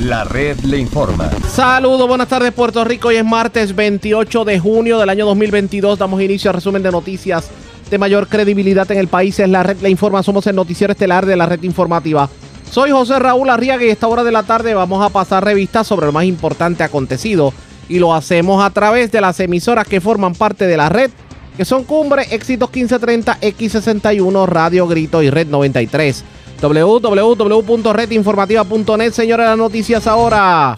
La red le informa. Saludos, buenas tardes Puerto Rico. Hoy es martes 28 de junio del año 2022. Damos inicio al resumen de noticias de mayor credibilidad en el país. Es la red le informa. Somos el noticiero estelar de la red informativa. Soy José Raúl Arriaga y a esta hora de la tarde vamos a pasar revistas sobre lo más importante acontecido. Y lo hacemos a través de las emisoras que forman parte de la red, que son Cumbre, Éxitos 1530, X61, Radio Grito y Red 93 www.redinformativa.net. Señores, las noticias ahora.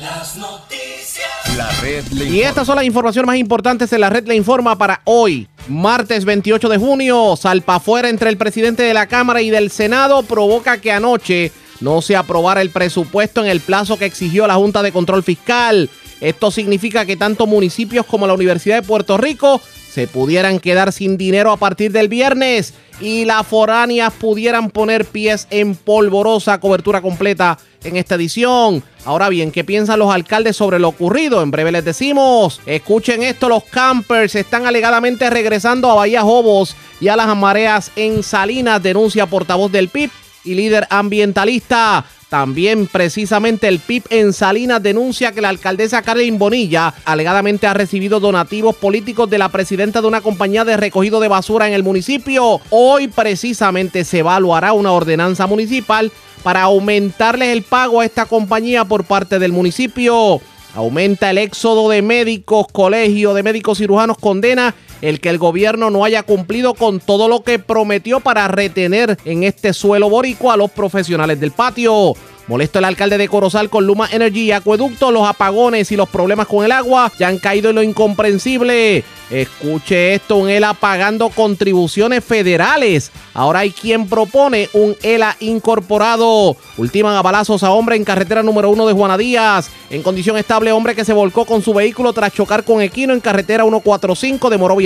Las noticias. La red le Y estas son las informaciones más importantes en la red le informa para hoy, martes 28 de junio. Salpa afuera entre el presidente de la Cámara y del Senado provoca que anoche no se aprobara el presupuesto en el plazo que exigió la Junta de Control Fiscal. Esto significa que tanto municipios como la Universidad de Puerto Rico se pudieran quedar sin dinero a partir del viernes y las foráneas pudieran poner pies en polvorosa cobertura completa en esta edición. Ahora bien, ¿qué piensan los alcaldes sobre lo ocurrido? En breve les decimos. Escuchen esto, los campers están alegadamente regresando a Bahía Jobos y a las mareas en Salinas, denuncia portavoz del PIB y líder ambientalista. También precisamente el PIB en Salinas denuncia que la alcaldesa Carlin Bonilla alegadamente ha recibido donativos políticos de la presidenta de una compañía de recogido de basura en el municipio. Hoy precisamente se evaluará una ordenanza municipal para aumentarles el pago a esta compañía por parte del municipio. Aumenta el éxodo de médicos, colegio de médicos cirujanos condena el que el gobierno no haya cumplido con todo lo que prometió para retener en este suelo boricua a los profesionales del patio. Molesto el alcalde de Corozal con Luma Energy y Acueducto, los apagones y los problemas con el agua ya han caído en lo incomprensible. Escuche esto, un ELA pagando contribuciones federales. Ahora hay quien propone un ELA incorporado. Ultiman a balazos a hombre en carretera número uno de Juana Díaz. En condición estable, hombre que se volcó con su vehículo tras chocar con Equino en carretera 145 de Morovis.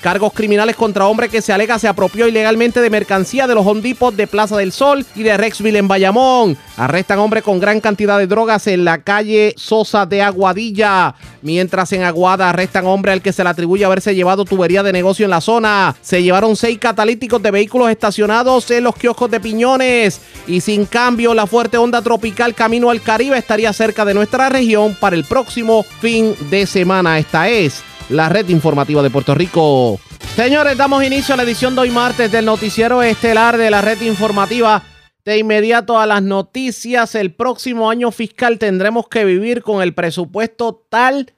Cargos criminales contra hombre que se alega se apropió ilegalmente de mercancía de los hondipos de Plaza del Sol y de Rexville en Bayamón. Arrestan hombre con gran cantidad de drogas en la calle Sosa de Aguadilla. Mientras en Aguada arrestan hombre al que se le atribuye haberse llevado tubería de negocio en la zona. Se llevaron seis catalíticos de vehículos estacionados en los kioscos de Piñones. Y sin cambio, la fuerte onda tropical camino al Caribe estaría cerca de nuestra región para el próximo fin de semana. Esta es la red informativa de Puerto Rico. Señores, damos inicio a la edición de hoy martes del noticiero estelar de la red informativa. De inmediato a las noticias, el próximo año fiscal tendremos que vivir con el presupuesto tal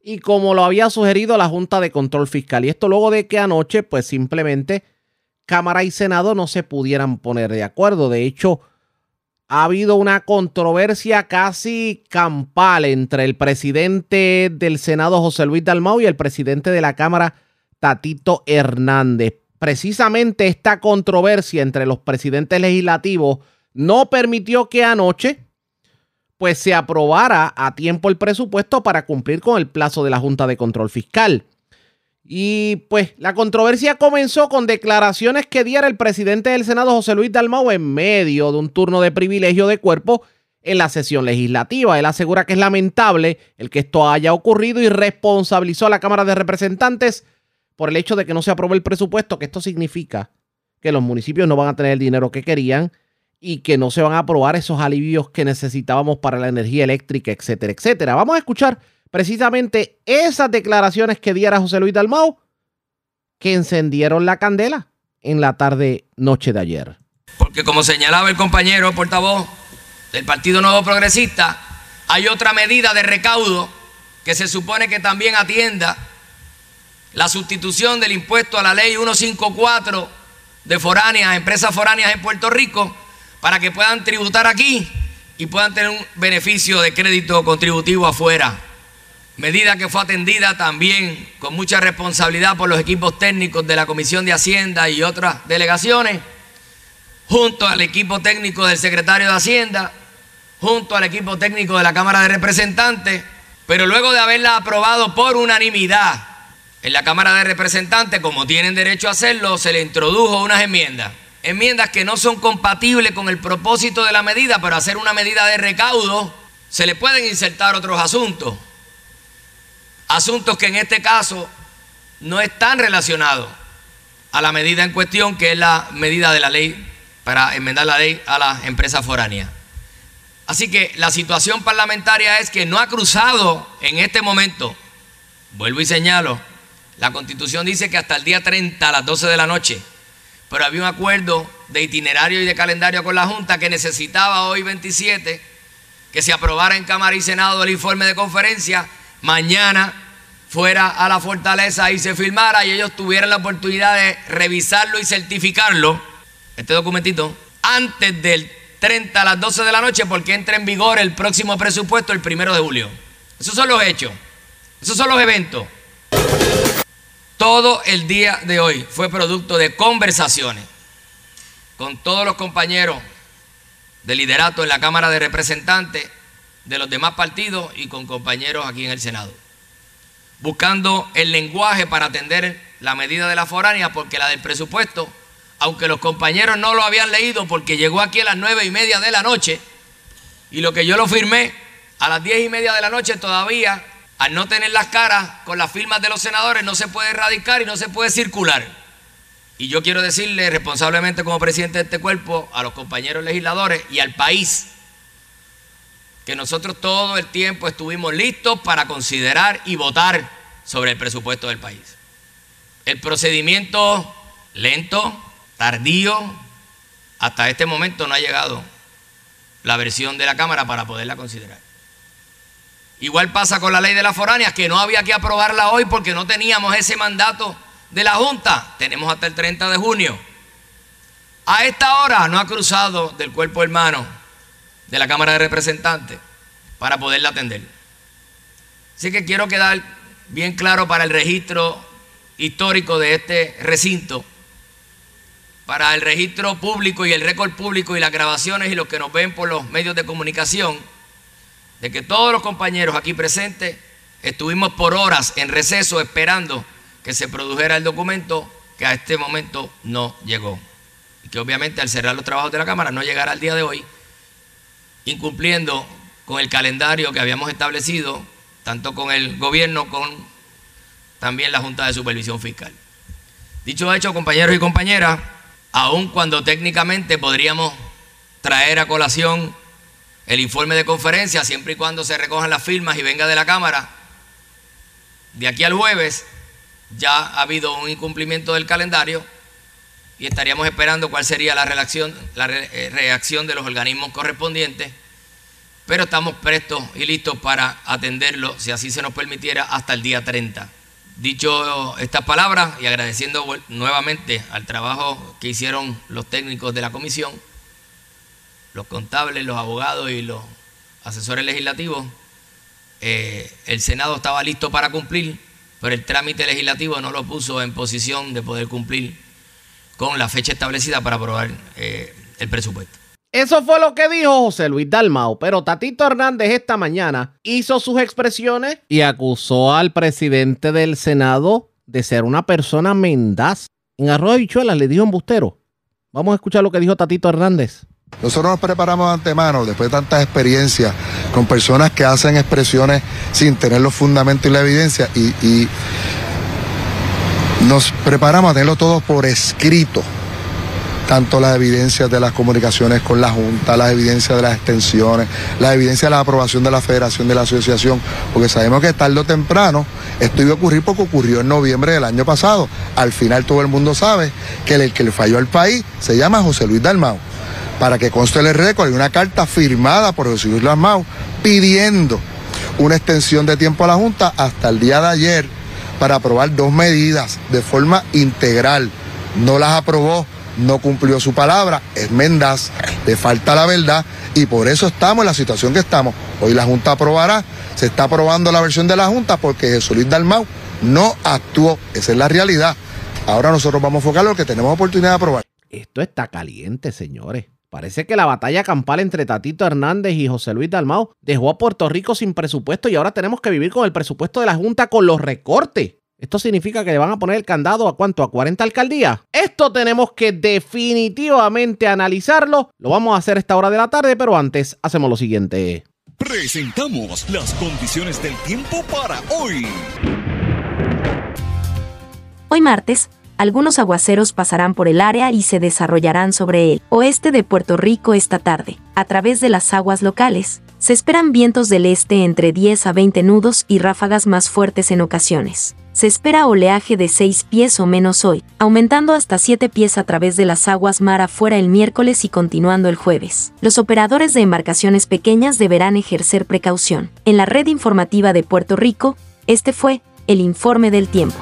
y como lo había sugerido la Junta de Control Fiscal. Y esto luego de que anoche, pues simplemente Cámara y Senado no se pudieran poner de acuerdo. De hecho, ha habido una controversia casi campal entre el presidente del Senado, José Luis Dalmau, y el presidente de la Cámara, Tatito Hernández precisamente esta controversia entre los presidentes legislativos no permitió que anoche pues se aprobara a tiempo el presupuesto para cumplir con el plazo de la Junta de Control Fiscal. Y pues la controversia comenzó con declaraciones que diera el presidente del Senado, José Luis Dalmau, en medio de un turno de privilegio de cuerpo en la sesión legislativa. Él asegura que es lamentable el que esto haya ocurrido y responsabilizó a la Cámara de Representantes por el hecho de que no se aprobó el presupuesto, que esto significa que los municipios no van a tener el dinero que querían y que no se van a aprobar esos alivios que necesitábamos para la energía eléctrica, etcétera, etcétera. Vamos a escuchar precisamente esas declaraciones que diera José Luis Dalmau que encendieron la candela en la tarde noche de ayer. Porque como señalaba el compañero portavoz del Partido Nuevo Progresista, hay otra medida de recaudo que se supone que también atienda la sustitución del impuesto a la ley 154 de foráneas, empresas foráneas en Puerto Rico, para que puedan tributar aquí y puedan tener un beneficio de crédito contributivo afuera. Medida que fue atendida también con mucha responsabilidad por los equipos técnicos de la Comisión de Hacienda y otras delegaciones, junto al equipo técnico del secretario de Hacienda, junto al equipo técnico de la Cámara de Representantes, pero luego de haberla aprobado por unanimidad en la Cámara de Representantes, como tienen derecho a hacerlo, se le introdujo unas enmiendas. Enmiendas que no son compatibles con el propósito de la medida, pero hacer una medida de recaudo se le pueden insertar otros asuntos. Asuntos que en este caso no están relacionados a la medida en cuestión, que es la medida de la ley para enmendar la ley a las empresas foráneas. Así que la situación parlamentaria es que no ha cruzado en este momento, vuelvo y señalo, la constitución dice que hasta el día 30 a las 12 de la noche, pero había un acuerdo de itinerario y de calendario con la Junta que necesitaba hoy 27 que se aprobara en Cámara y Senado el informe de conferencia, mañana fuera a la fortaleza y se firmara y ellos tuvieran la oportunidad de revisarlo y certificarlo, este documentito, antes del 30 a las 12 de la noche porque entra en vigor el próximo presupuesto el primero de julio. Esos son los hechos, esos son los eventos. Todo el día de hoy fue producto de conversaciones con todos los compañeros de liderato en la Cámara de Representantes de los demás partidos y con compañeros aquí en el Senado. Buscando el lenguaje para atender la medida de la foránea, porque la del presupuesto, aunque los compañeros no lo habían leído porque llegó aquí a las nueve y media de la noche, y lo que yo lo firmé a las diez y media de la noche todavía, al no tener las caras con las firmas de los senadores, no se puede erradicar y no se puede circular. Y yo quiero decirle responsablemente como presidente de este cuerpo a los compañeros legisladores y al país que nosotros todo el tiempo estuvimos listos para considerar y votar sobre el presupuesto del país. El procedimiento lento, tardío, hasta este momento no ha llegado la versión de la Cámara para poderla considerar. Igual pasa con la ley de las foráneas, que no había que aprobarla hoy porque no teníamos ese mandato de la Junta. Tenemos hasta el 30 de junio. A esta hora no ha cruzado del cuerpo hermano de la Cámara de Representantes para poderla atender. Así que quiero quedar bien claro para el registro histórico de este recinto, para el registro público y el récord público y las grabaciones y los que nos ven por los medios de comunicación, de que todos los compañeros aquí presentes estuvimos por horas en receso esperando que se produjera el documento que a este momento no llegó. Y que obviamente al cerrar los trabajos de la Cámara no llegará al día de hoy, incumpliendo con el calendario que habíamos establecido, tanto con el gobierno, con también la Junta de Supervisión Fiscal. Dicho hecho, compañeros y compañeras, aun cuando técnicamente podríamos traer a colación el informe de conferencia, siempre y cuando se recojan las firmas y venga de la Cámara, de aquí al jueves, ya ha habido un incumplimiento del calendario y estaríamos esperando cuál sería la reacción, la eh, reacción de los organismos correspondientes, pero estamos prestos y listos para atenderlo, si así se nos permitiera, hasta el día 30. Dicho estas palabras y agradeciendo nuevamente al trabajo que hicieron los técnicos de la comisión, los contables, los abogados y los asesores legislativos, eh, el Senado estaba listo para cumplir pero el trámite legislativo no lo puso en posición de poder cumplir con la fecha establecida para aprobar eh, el presupuesto. Eso fue lo que dijo José Luis Dalmao, pero Tatito Hernández esta mañana hizo sus expresiones y acusó al presidente del Senado de ser una persona mendaz. En Arroyo y Chuelas le dijo embustero. Vamos a escuchar lo que dijo Tatito Hernández. Nosotros nos preparamos de antemano, después de tantas experiencias, con personas que hacen expresiones sin tener los fundamentos y la evidencia, y, nos preparamos a tenerlo todo por escrito, tanto las evidencias de las comunicaciones con la Junta, las evidencias de las extensiones, la evidencia de la aprobación de la Federación de la Asociación, porque sabemos que tarde o temprano esto iba a ocurrir porque ocurrió en noviembre del año pasado. Al final todo el mundo sabe que el que le falló al país se llama José Luis Dalmau para que conste el récord, hay una carta firmada por José Luis Lasmau pidiendo una extensión de tiempo a la Junta hasta el día de ayer para aprobar dos medidas de forma integral. No las aprobó, no cumplió su palabra, es mendaz, le falta la verdad y por eso estamos en la situación que estamos. Hoy la Junta aprobará, se está aprobando la versión de la Junta porque Jesús Luis Dalmau no actuó, esa es la realidad. Ahora nosotros vamos a enfocar lo que tenemos oportunidad de aprobar. Esto está caliente, señores. Parece que la batalla campal entre Tatito Hernández y José Luis Dalmau dejó a Puerto Rico sin presupuesto y ahora tenemos que vivir con el presupuesto de la Junta con los recortes. ¿Esto significa que le van a poner el candado a cuánto? ¿A 40 alcaldías? Esto tenemos que definitivamente analizarlo. Lo vamos a hacer a esta hora de la tarde, pero antes hacemos lo siguiente. Presentamos las condiciones del tiempo para hoy. Hoy martes algunos aguaceros pasarán por el área y se desarrollarán sobre el oeste de Puerto Rico esta tarde, a través de las aguas locales. Se esperan vientos del este entre 10 a 20 nudos y ráfagas más fuertes en ocasiones. Se espera oleaje de 6 pies o menos hoy, aumentando hasta 7 pies a través de las aguas mar afuera el miércoles y continuando el jueves. Los operadores de embarcaciones pequeñas deberán ejercer precaución. En la red informativa de Puerto Rico, este fue el informe del tiempo.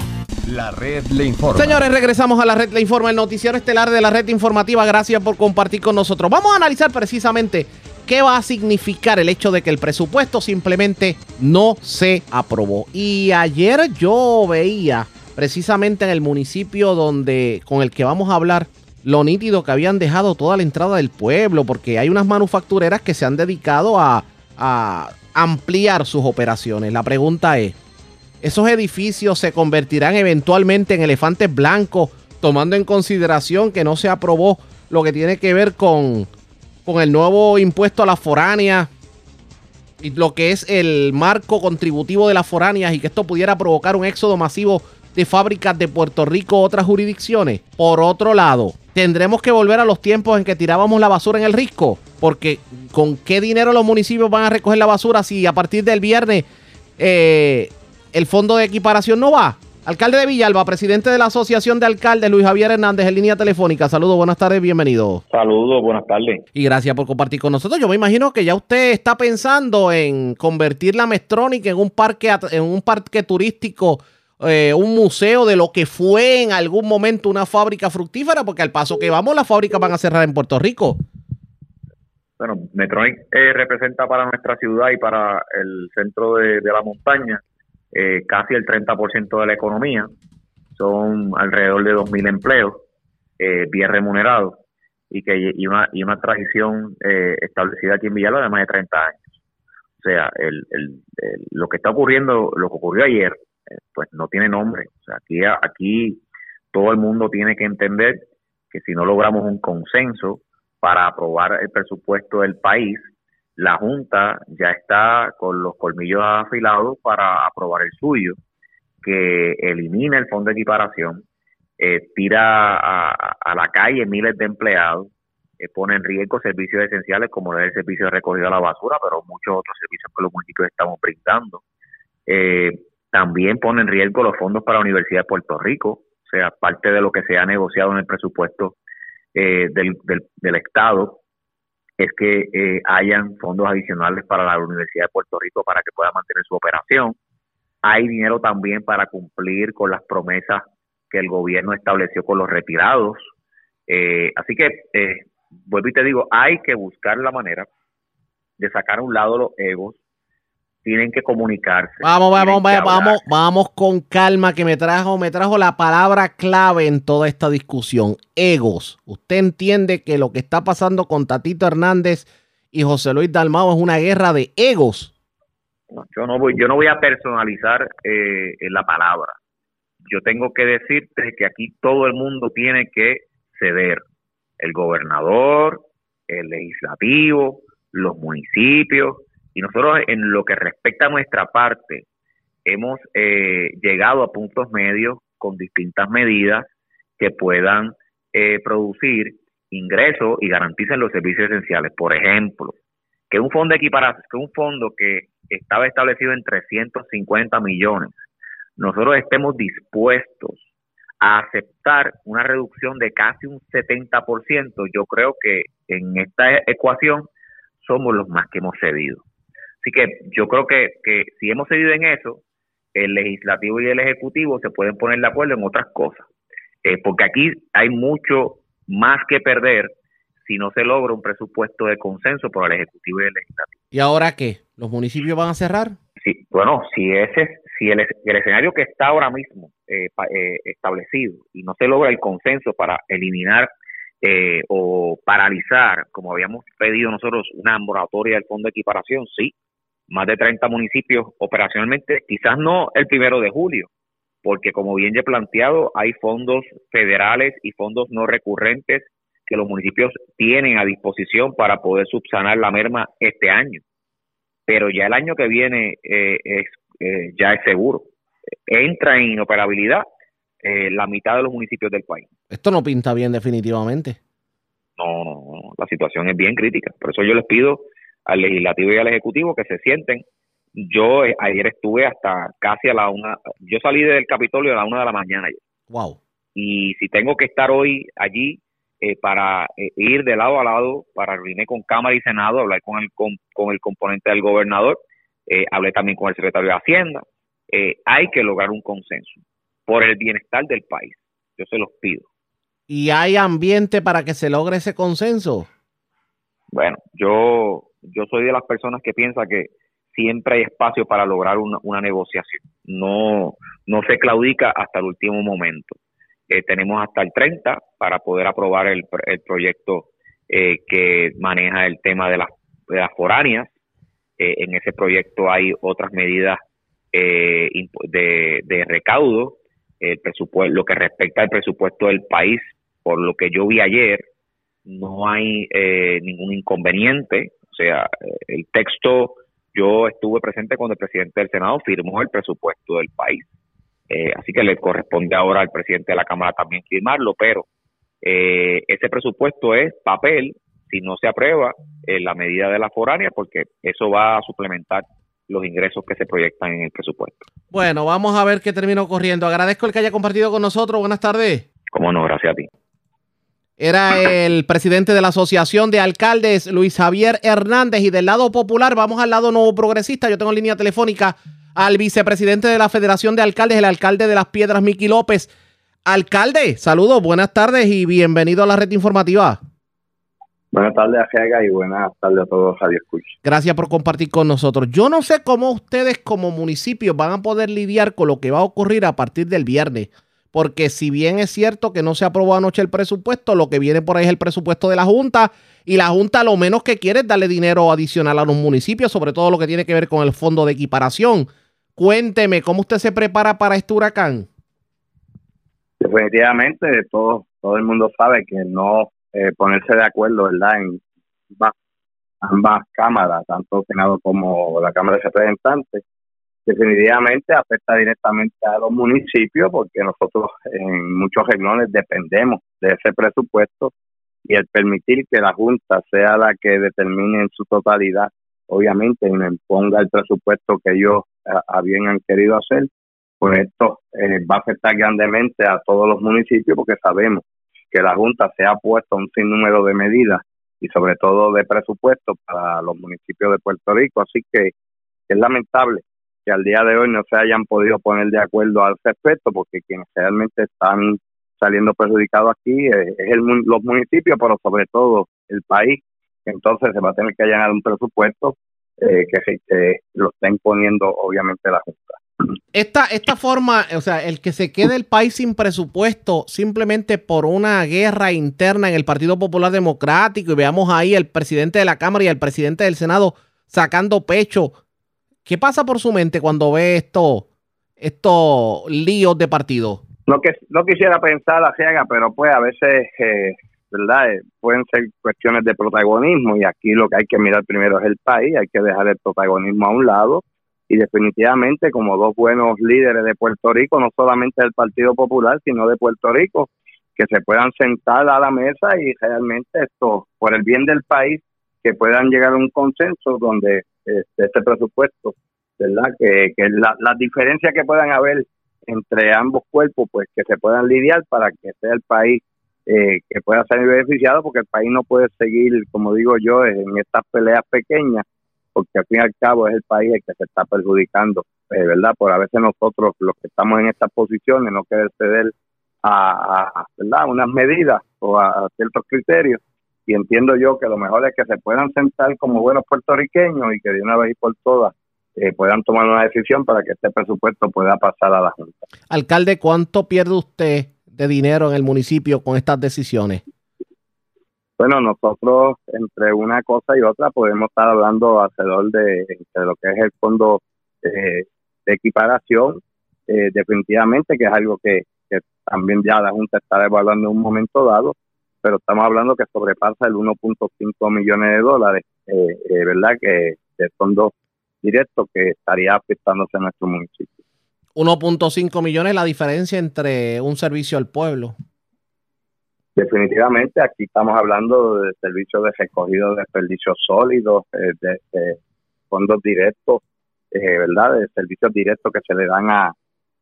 La red le informa. Señores, regresamos a la red Le Informa, el noticiero estelar de la red informativa. Gracias por compartir con nosotros. Vamos a analizar precisamente qué va a significar el hecho de que el presupuesto simplemente no se aprobó. Y ayer yo veía precisamente en el municipio donde con el que vamos a hablar lo nítido que habían dejado toda la entrada del pueblo, porque hay unas manufactureras que se han dedicado a, a ampliar sus operaciones. La pregunta es, ¿esos edificios se convertirán eventualmente en elefantes blancos, tomando en consideración que no se aprobó lo que tiene que ver con con el nuevo impuesto a las foráneas y lo que es el marco contributivo de las foráneas y que esto pudiera provocar un éxodo masivo de fábricas de Puerto Rico a otras jurisdicciones. Por otro lado, tendremos que volver a los tiempos en que tirábamos la basura en el risco, porque con qué dinero los municipios van a recoger la basura si a partir del viernes eh, el fondo de equiparación no va. Alcalde de Villalba, presidente de la Asociación de Alcaldes, Luis Javier Hernández, en línea telefónica. Saludos, buenas tardes, bienvenido. Saludos, buenas tardes. Y gracias por compartir con nosotros. Yo me imagino que ya usted está pensando en convertir la Mestrónica en un parque, en un parque turístico, eh, un museo de lo que fue en algún momento una fábrica fructífera, porque al paso que vamos, las fábricas van a cerrar en Puerto Rico. Bueno, Metronic eh, representa para nuestra ciudad y para el centro de, de la montaña eh, casi el 30% de la economía, son alrededor de 2.000 empleos eh, bien remunerados y que y una, y una tradición eh, establecida aquí en Villalba de más de 30 años. O sea, el, el, lo que está ocurriendo, lo que ocurrió ayer, eh, pues no tiene nombre. O sea, aquí, aquí todo el mundo tiene que entender que si no logramos un consenso para aprobar el presupuesto del país, la Junta ya está con los colmillos afilados para aprobar el suyo, que elimina el fondo de equiparación, eh, tira a, la calle miles de empleados, eh, pone en riesgo servicios esenciales como el servicio de recogida de la basura, pero muchos otros servicios que los municipios estamos brindando. Eh, también pone en riesgo los fondos para la Universidad de Puerto Rico, o sea, parte de lo que se ha negociado en el presupuesto del Estado es que eh, hayan fondos adicionales para la Universidad de Puerto Rico para que pueda mantener su operación. Hay dinero también para cumplir con las promesas que el gobierno estableció con los retirados. Eh, así que, eh, vuelvo y te digo, hay que buscar la manera de sacar a un lado los egos tienen que comunicarse. Vamos, vamos, vamos, vamos, vamos con calma que me trajo, me trajo la palabra clave en toda esta discusión, egos. Usted entiende que lo que está pasando con Tatito Hernández y José Luis Dalmao es una guerra de egos. yo no voy, yo no voy a personalizar eh, la palabra. Yo tengo que decirte que aquí todo el mundo tiene que ceder. El gobernador, el legislativo, los municipios, y nosotros en lo que respecta a nuestra parte, hemos eh, llegado a puntos medios con distintas medidas que puedan eh, producir ingresos y garanticen los servicios esenciales. Por ejemplo, que un fondo equiparación, que un fondo que estaba establecido en 350 millones, nosotros estemos dispuestos a aceptar una reducción de casi un 70%, yo creo que en esta ecuación somos los más que hemos cedido. Así que yo creo que, que si hemos seguido en eso, el legislativo y el ejecutivo se pueden poner de acuerdo en otras cosas. Eh, porque aquí hay mucho más que perder si no se logra un presupuesto de consenso por el ejecutivo y el legislativo. ¿Y ahora qué? ¿Los municipios van a cerrar? Sí, bueno, si ese si el, escenario que está ahora mismo eh, eh, establecido y no se logra el consenso para eliminar o paralizar, como habíamos pedido nosotros, una moratoria del fondo de equiparación, sí, más de 30 municipios operacionalmente, quizás no el primero de julio, porque como bien ya he planteado, hay fondos federales y fondos no recurrentes que los municipios tienen a disposición para poder subsanar la merma este año. Pero ya el año que viene eh, es, eh, ya es seguro. Entra en inoperabilidad eh, la mitad de los municipios del país. Esto no pinta bien definitivamente. No, no, no, la situación es bien crítica. Por eso yo les pido al legislativo y al ejecutivo que se sienten. Yo eh, ayer estuve hasta casi a la una, yo salí del Capitolio a la una de la mañana. Wow. Y si tengo que estar hoy allí eh, para eh, ir de lado a lado, para reunirme con Cámara y Senado, hablar con el, con, con el componente del gobernador, hablé también con el secretario de Hacienda, hay que lograr un consenso por el bienestar del país. Yo se los pido. ¿Y hay ambiente para que se logre ese consenso? Bueno, yo, yo soy de las personas que piensa que siempre hay espacio para lograr una, una negociación. No, no se claudica hasta el último momento. Eh, tenemos hasta el 30 para poder aprobar el, el proyecto eh, que maneja el tema de las, de las foráneas. Eh, en ese proyecto hay otras medidas eh, de, de recaudo, el presupuesto, lo que respecta al presupuesto del país, por lo que yo vi ayer, no hay ningún inconveniente. O sea, eh, el texto, yo estuve presente cuando el presidente del Senado firmó el presupuesto del país. Eh, así que le corresponde ahora al presidente de la Cámara también firmarlo, pero eh, ese presupuesto es papel si no se aprueba eh, la medida de la foránea, porque eso va a suplementar los ingresos que se proyectan en el presupuesto. Bueno, vamos a ver qué termina ocurriendo. Agradezco el que haya compartido con nosotros. Buenas tardes. Como no, gracias a ti. Era el presidente de la Asociación de Alcaldes, Luis Javier Hernández. Y del lado popular, vamos al lado nuevo progresista. Yo tengo en línea telefónica al vicepresidente de la Federación de Alcaldes, el alcalde de Las Piedras, Miki López. Alcalde, saludos, buenas tardes y bienvenido a la red informativa. Buenas tardes, Ajega, y buenas tardes a todos Radio Escucha. Gracias por compartir con nosotros. Yo no sé cómo ustedes como municipios van a poder lidiar con lo que va a ocurrir a partir del viernes. Porque si bien es cierto que no se aprobó anoche el presupuesto, lo que viene por ahí es el presupuesto de la Junta y la Junta lo menos que quiere es darle dinero adicional a los municipios, sobre todo lo que tiene que ver con el fondo de equiparación. Cuénteme, ¿cómo usted se prepara para este huracán? Definitivamente, todo, todo el mundo sabe que no eh, ponerse de acuerdo, ¿verdad?, en ambas, ambas cámaras, tanto Senado como la Cámara de Representantes, definitivamente afecta directamente a los municipios porque nosotros en muchos renglones dependemos de ese presupuesto y el permitir que la Junta sea la que determine en su totalidad, obviamente, y me imponga el presupuesto que ellos a, a bien han querido hacer, pues esto eh, va a afectar grandemente a todos los municipios porque sabemos que la Junta se ha puesto un sinnúmero de medidas y sobre todo de presupuesto para los municipios de Puerto Rico, así que es lamentable que al día de hoy no se hayan podido poner de acuerdo al respecto porque quienes realmente están saliendo perjudicados aquí eh, es el, los municipios, pero sobre todo el país. Entonces se va a tener que llenar un presupuesto eh, que, que lo está imponiendo obviamente la Junta. Esta, esta forma, o sea, el que se quede el país sin presupuesto simplemente por una guerra interna en el Partido Popular Democrático y veamos ahí el presidente de la Cámara y el presidente del Senado sacando pecho. ¿Qué pasa por su mente cuando ve esto, estos líos de partido? no que no quisiera pensar la ciega, pero pues a veces, eh, ¿verdad? Eh, pueden ser cuestiones de protagonismo y aquí lo que hay que mirar primero es el país, hay que dejar el protagonismo a un lado y definitivamente como dos buenos líderes de Puerto Rico, no solamente del Partido Popular, sino de Puerto Rico, que se puedan sentar a la mesa y realmente esto, por el bien del país, que puedan llegar a un consenso donde este, este presupuesto, ¿verdad? Que, que la- las diferencias que puedan haber entre ambos cuerpos, pues que se puedan lidiar para que sea el país eh, que pueda ser beneficiado, porque el país no puede seguir, como digo yo, en estas peleas pequeñas, porque al fin y al cabo es el país el que se está perjudicando, eh, ¿verdad? Por a veces nosotros, los que estamos en estas posiciones, no querer ceder a, a, ¿verdad? unas medidas o a ciertos criterios. Y entiendo yo que lo mejor es que se puedan sentar como buenos puertorriqueños y que de una vez y por todas eh, puedan tomar una decisión para que este presupuesto pueda pasar a la Junta. Alcalde, ¿cuánto pierde usted de dinero en el municipio con estas decisiones? Bueno, nosotros entre una cosa y otra podemos estar hablando alrededor de, de lo que es el fondo eh, de equiparación, eh, definitivamente que es algo que, que también ya la Junta está evaluando en un momento dado, pero estamos hablando que sobrepasa el 1.5 millones de dólares, eh, eh, ¿verdad? Que de fondos directos que estaría afectándose a nuestro municipio. 1.5 millones la diferencia entre un servicio al pueblo. Definitivamente, aquí estamos hablando de servicios de recogido de desperdicios sólidos, eh, de, fondos directos, eh, ¿verdad? De servicios directos que se le dan a,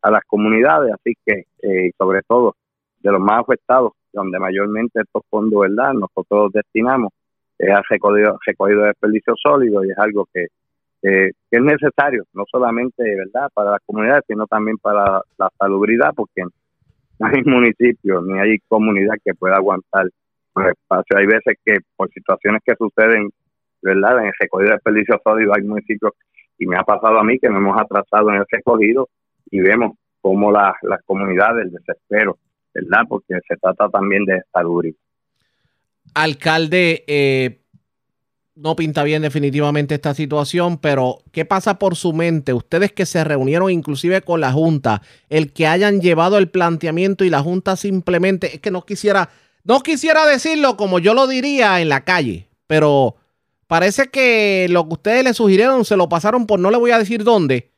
a las comunidades, así que, eh, sobre todo, de los más afectados, donde mayormente estos fondos, ¿verdad? Nosotros destinamos, es al recogido, recogido de desperdicios sólidos y es algo que, que es necesario, no solamente, ¿verdad?, para las comunidades, sino también para la salubridad, porque no hay municipio ni hay comunidad que pueda aguantar los espacios. Hay veces que por situaciones que suceden, ¿verdad? En el recogido de desperdicios sólidos hay municipios, y me ha pasado a mí que nos hemos atrasado en el recogido y vemos cómo las comunidades, el desespero, ¿verdad? Porque se trata también de salubridad. Alcalde, eh, no pinta bien definitivamente esta situación, pero ¿qué pasa por su mente? Ustedes que se reunieron inclusive con la Junta, el que hayan llevado el planteamiento y la Junta simplemente, es que no quisiera, no quisiera decirlo como yo lo diría en la calle, pero parece que lo que ustedes le sugirieron se lo pasaron por no le voy a decir dónde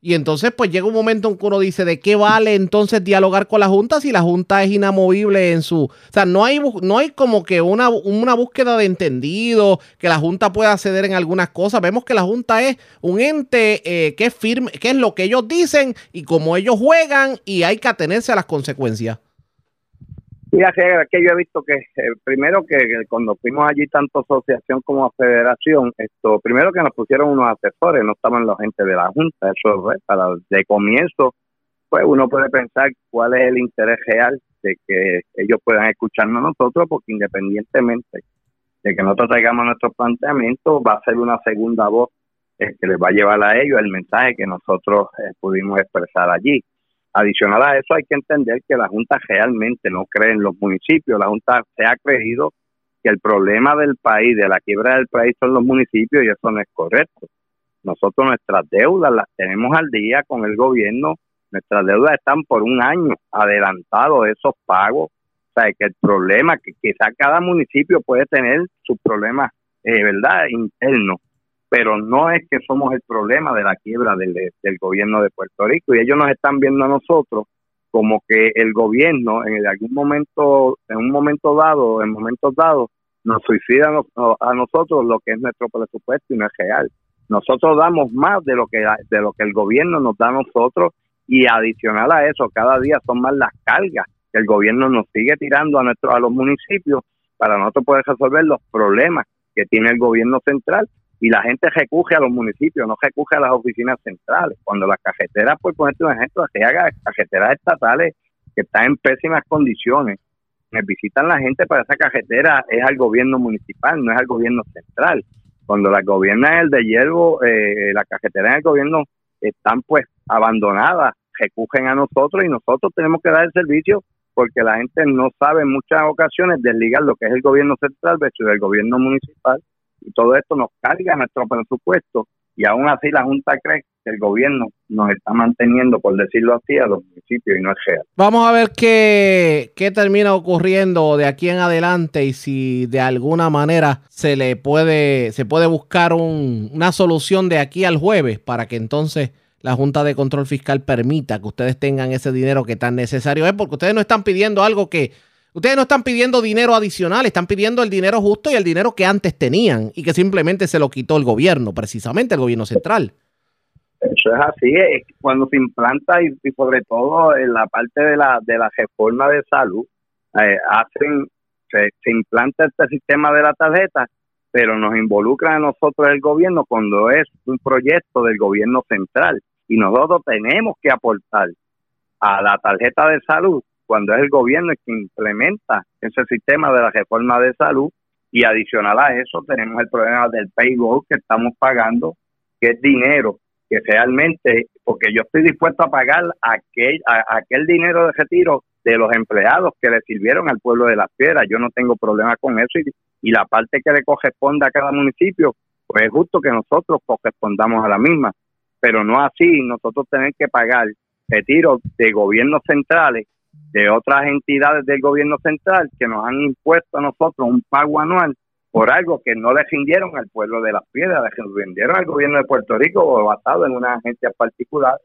y entonces, pues llega un momento en que uno dice, ¿de qué vale entonces dialogar con la Junta si la Junta es inamovible en su... O sea, no hay, no hay como que una, una búsqueda de entendido, que la Junta pueda ceder en algunas cosas. Vemos que la Junta es un ente eh, que es firme, que es lo que ellos dicen y como ellos juegan y hay que atenerse a las consecuencias. Mira, que yo he visto que eh, primero que, cuando fuimos allí tanto asociación como federación, esto primero que nos pusieron unos asesores, no estaban la gente de la junta, eso es para de comienzo, pues uno puede pensar cuál es el interés real de que ellos puedan escucharnos nosotros, porque independientemente de que nosotros traigamos nuestro planteamiento, va a ser una segunda voz eh, que les va a llevar a ellos el mensaje que nosotros eh, pudimos expresar allí. Adicional a eso hay que entender que la Junta realmente no cree en los municipios, la Junta se ha creído que el problema del país, de la quiebra del país son los municipios y eso no es correcto. Nosotros nuestras deudas las tenemos al día con el gobierno, nuestras deudas están por un año adelantados esos pagos, o sea que el problema que quizá cada municipio puede tener sus problemas, eh, ¿verdad?, internos, pero no es que somos el problema de la quiebra del, del gobierno de Puerto Rico y ellos nos están viendo a nosotros como que el gobierno en algún momento, en un momento dado, en momentos dados, nos suicida a nosotros lo que es nuestro presupuesto y no es real. Nosotros damos más de lo que de lo que el gobierno nos da a nosotros y adicional a eso, cada día son más las cargas que el gobierno nos sigue tirando a nuestro, a los municipios para nosotros poder resolver los problemas que tiene el gobierno central y la gente recurre a los municipios, no recurre a las oficinas centrales. Cuando las cajeteras, por ponerte un ejemplo, haga cajeteras estatales que están en pésimas condiciones, me visitan la gente para esa cajetera es al gobierno municipal, no es al gobierno central. Cuando la gobierna el de hierbo, eh, la cajetera en el gobierno están pues abandonadas, recurren a nosotros y nosotros tenemos que dar el servicio porque la gente no sabe en muchas ocasiones desligar lo que es el gobierno central versus el gobierno municipal y todo esto nos carga nuestro presupuesto y aún así la Junta cree que el gobierno nos está manteniendo, por decirlo así, a los municipios y no es real. Vamos a ver qué, qué termina ocurriendo de aquí en adelante y si de alguna manera se le puede, se puede buscar una solución de aquí al jueves para que entonces la Junta de Control Fiscal permita que ustedes tengan ese dinero que tan necesario es, porque ustedes no están pidiendo algo que Ustedes no están pidiendo dinero adicional, están pidiendo el dinero justo y el dinero que antes tenían y que simplemente se lo quitó el gobierno, precisamente el gobierno central. Eso es así, cuando se implanta y, sobre todo en la parte de la, de la reforma de salud, eh, hacen, se, se, implanta este sistema de la tarjeta, pero nos involucra a nosotros el gobierno cuando es un proyecto del gobierno central y nosotros tenemos que aportar a la tarjeta de salud cuando es el gobierno el que implementa ese sistema de la reforma de salud y adicional a eso tenemos el problema del payroll que estamos pagando, que es dinero que realmente, porque yo estoy dispuesto a pagar aquel, aquel dinero de retiro de los empleados que le sirvieron al pueblo de las piedras, yo no tengo problema con eso y, y la parte que le corresponde a cada municipio, pues es justo que nosotros correspondamos a la misma, pero no así nosotros tenemos que pagar retiros de gobiernos centrales de otras entidades del gobierno central que nos han impuesto a nosotros un pago anual por algo que no le rindieron al pueblo de las piedras, le rindieron al gobierno de Puerto Rico o basado en una agencia particular.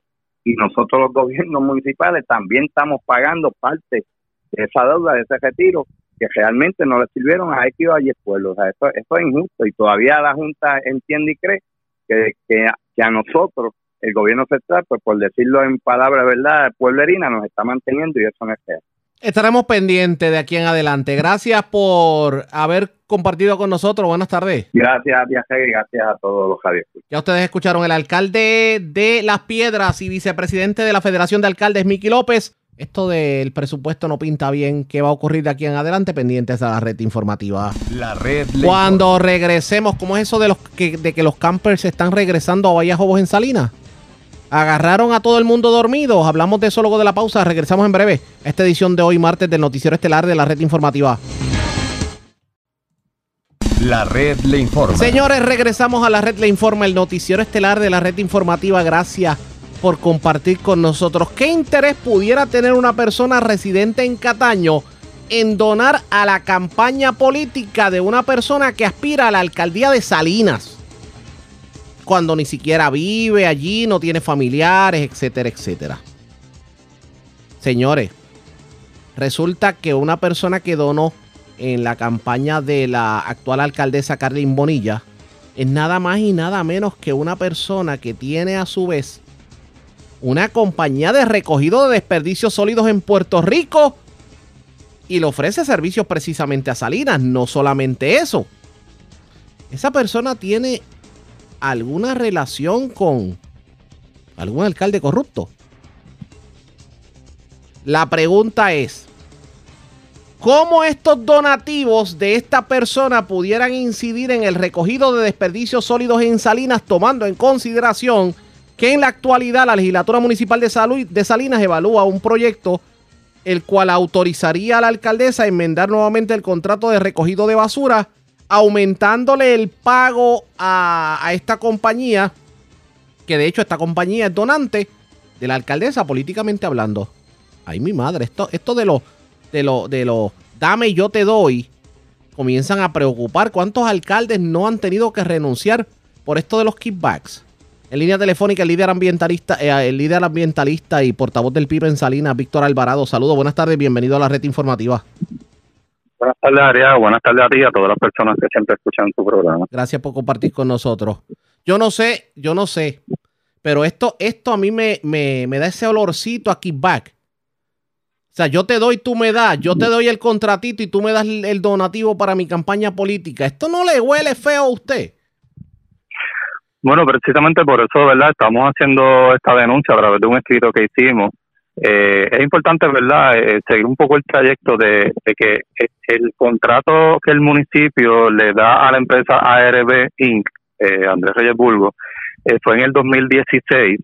y nosotros los gobiernos municipales también estamos pagando parte de esa deuda, de ese retiro, que realmente no le sirvieron a X o a Y pueblos. O sea, esto, esto es injusto y todavía la Junta entiende y cree que, que a nosotros, el gobierno central, pues por decirlo en palabras, ¿verdad?, pueblerina, nos está manteniendo y eso no es real. Estaremos pendientes de aquí en adelante. Gracias por haber compartido con nosotros. Buenas tardes. Gracias a gracias a todos los Javier. Ya ustedes escucharon el alcalde de Las Piedras y vicepresidente de la Federación de Alcaldes, Miki López. Esto del presupuesto no pinta bien. ¿Qué va a ocurrir de aquí en adelante? Pendientes a la red informativa. La red Cuando regresemos, ¿cómo es eso de, los que, de que los campers están regresando a Jobos en Salinas? Agarraron a todo el mundo dormido. Hablamos de eso luego de la pausa. Regresamos en breve esta edición de hoy, martes, del Noticiero Estelar de la Red Informativa. La red le informa. Señores, regresamos a la Red Le Informa, el Noticiero Estelar de la Red Informativa. Gracias por compartir con nosotros. ¿Qué interés pudiera tener una persona residente en Cataño en donar a la campaña política de una persona que aspira a la alcaldía de Salinas? Cuando ni siquiera vive allí, no tiene familiares, etcétera, etcétera. Señores, resulta que una persona que donó en la campaña de la actual alcaldesa Carlin Bonilla es nada más y nada menos que una persona que tiene a su vez una compañía de recogido de desperdicios sólidos en Puerto Rico y le ofrece servicios precisamente a Salinas. No solamente eso. Esa persona tiene alguna relación con algún alcalde corrupto? La pregunta es, ¿cómo estos donativos de esta persona pudieran incidir en el recogido de desperdicios sólidos en Salinas, tomando en consideración que en la actualidad la legislatura municipal de, Salud, de Salinas evalúa un proyecto el cual autorizaría a la alcaldesa a enmendar nuevamente el contrato de recogido de basura aumentándole el pago a, esta compañía, que de hecho esta compañía es donante de la alcaldesa políticamente hablando. Ay, mi madre, esto, esto de los de lo, de lo dame y yo te doy, comienzan a preocupar cuántos alcaldes no han tenido que renunciar por esto de los kickbacks. En línea telefónica, el líder ambientalista, eh, el líder ambientalista y portavoz del PIB en Salinas, Víctor Alvarado. Saludos, buenas tardes, bienvenido a la red informativa. Buenas tardes, Ariel. Buenas tardes a ti y a todas las personas que siempre escuchan tu programa. Gracias por compartir con nosotros. Yo no sé, yo no sé, pero esto, esto a mí me, me, da ese olorcito a kickback. O sea, yo te doy, tú me das, yo te doy el contratito y tú me das el donativo para mi campaña política. ¿Esto no le huele feo a usted? Bueno, precisamente por eso, ¿verdad? Estamos haciendo esta denuncia a través de un escrito que hicimos eh, es importante, ¿verdad?, eh, seguir un poco el trayecto de, que el contrato que el municipio le da a la empresa ARB Inc., eh, Andrés Reyes Bulgo, eh, fue en el 2016.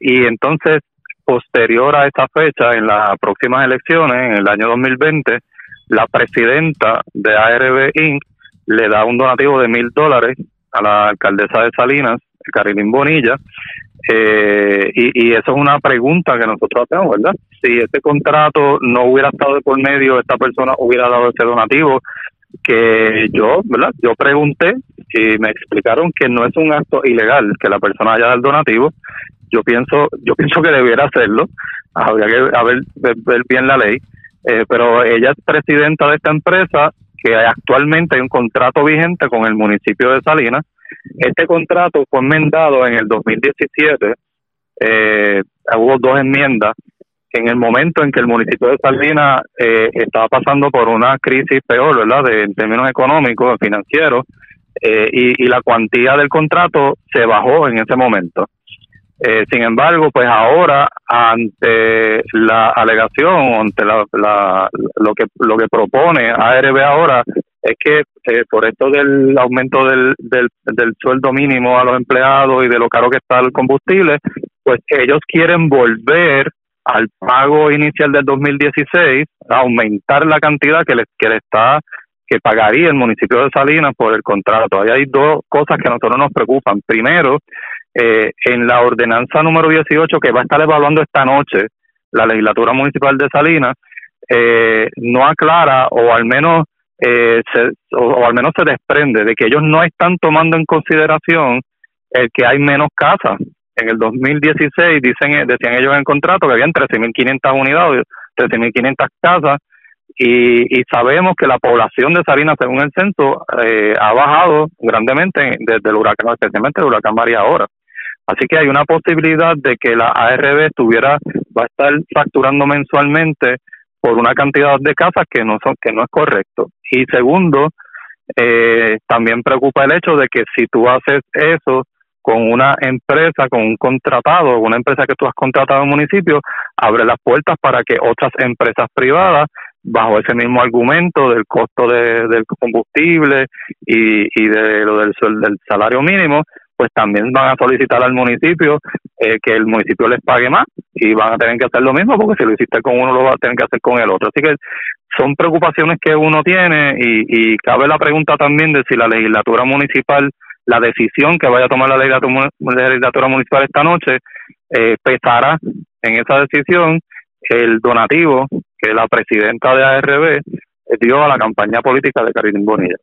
y entonces, posterior a esa fecha, en las próximas elecciones, en el año 2020, la presidenta de ARB Inc. le da un donativo de mil dólares a la alcaldesa de Salinas, Carilín Bonilla, eh, y, eso es una pregunta que nosotros hacemos, ¿verdad? Si este contrato no hubiera estado de por medio, esta persona hubiera dado ese donativo, que yo, ¿verdad? Yo pregunté y me explicaron que no es un acto ilegal que la persona haya dado el donativo. Yo pienso, yo pienso que debiera hacerlo. Habría que ver, ver, bien la ley. Eh, pero ella es presidenta de esta empresa que actualmente hay un contrato vigente con el municipio de Salinas este contrato fue enmendado en el 2017. Eh, hubo dos enmiendas. En el momento en que el municipio de Salinas eh, estaba pasando por una crisis peor, ¿verdad?, de, en términos económicos, financieros, eh, y, la cuantía del contrato se bajó en ese momento. Eh, sin embargo, pues ahora, ante la alegación, ante la, lo que lo que propone ARB ahora, es que eh, por esto del aumento del, del, sueldo mínimo a los empleados y de lo caro que está el combustible, pues ellos quieren volver al pago inicial del 2016, aumentar la cantidad que les, que le está que pagaría el municipio de Salinas por el contrato. Ahí hay dos cosas que a nosotros nos preocupan. Primero, eh, en la ordenanza número 18 que va a estar evaluando esta noche la legislatura municipal de Salinas, eh, no aclara o al menos eh, o, al menos se desprende de que ellos no están tomando en consideración el que hay menos casas en el 2016 dicen decían ellos en el contrato que habían 13.500 unidades, 13.500 casas y, y sabemos que la población de Salinas, según el censo, eh, ha bajado grandemente desde el huracán, especialmente el huracán María ahora. Así que hay una posibilidad de que la ARB estuviera, va a estar facturando mensualmente por una cantidad de casas que no son, que no es correcto. Y segundo, eh, también preocupa el hecho de que si tú haces eso con una empresa, con un contratado, una empresa que tú has contratado en municipio, abre las puertas para que otras empresas privadas, bajo ese mismo argumento del costo de, del combustible y, y de lo del, del salario mínimo, pues también van a solicitar al municipio eh, que el municipio les pague más y van a tener que hacer lo mismo porque si lo hiciste con uno lo va a tener que hacer con el otro. Así que son preocupaciones que uno tiene y, cabe la pregunta también de si la legislatura municipal la decisión que vaya a tomar la legislatura, municipal esta noche eh, pesará en esa decisión el donativo que la presidenta de ARB dio a la campaña política de Karin Bonilla.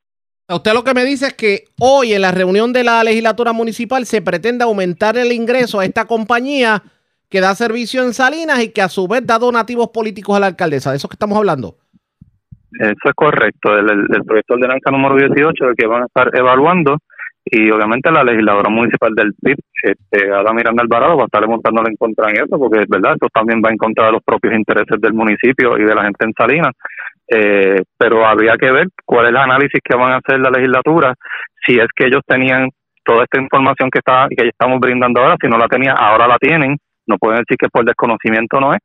Usted lo que me dice es que hoy en la reunión de la legislatura municipal se pretende aumentar el ingreso a esta compañía que da servicio en Salinas y que a su vez da donativos políticos a la alcaldesa. ¿De eso que estamos hablando? Eso es correcto. El, proyecto de ordenanza número 18, el que van a estar evaluando, y obviamente la legisladora municipal del PIB, este, Ada Miranda Alvarado, va a estar montándole en contra en eso, porque es verdad, esto también va en contra de los propios intereses del municipio y de la gente en Salinas. Eh, pero habría que ver cuál es el análisis que van a hacer la legislatura, si es que ellos tenían toda esta información que está que estamos brindando ahora, si no la tenían, ahora la tienen, no pueden decir que por desconocimiento no es.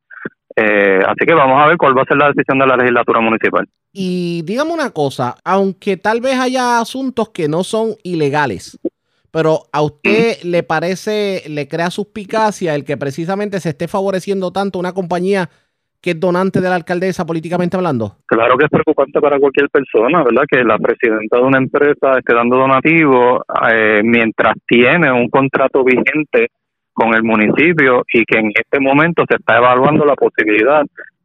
Eh, así que vamos a ver cuál va a ser la decisión de la legislatura municipal. Y dígame una cosa, aunque tal vez haya asuntos que no son ilegales, pero a usted le parece, le crea suspicacia el que precisamente se esté favoreciendo tanto una compañía que es donante de la alcaldesa políticamente hablando? Claro que es preocupante para cualquier persona, ¿verdad? Que la presidenta de una empresa esté dando donativos eh, mientras tiene un contrato vigente con el municipio y que en este momento se está evaluando la posibilidad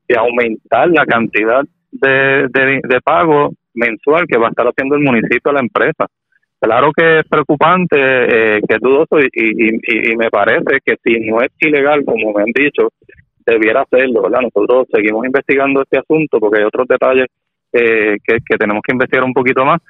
de aumentar la cantidad de, de, pago mensual que va a estar haciendo el municipio a la empresa. Claro que es preocupante, eh, que es dudoso y, y, y, me parece que si no es ilegal, como me han dicho, debiera hacerlo, ¿verdad? Nosotros seguimos investigando este asunto porque hay otros detalles eh, que, que tenemos que investigar un poquito más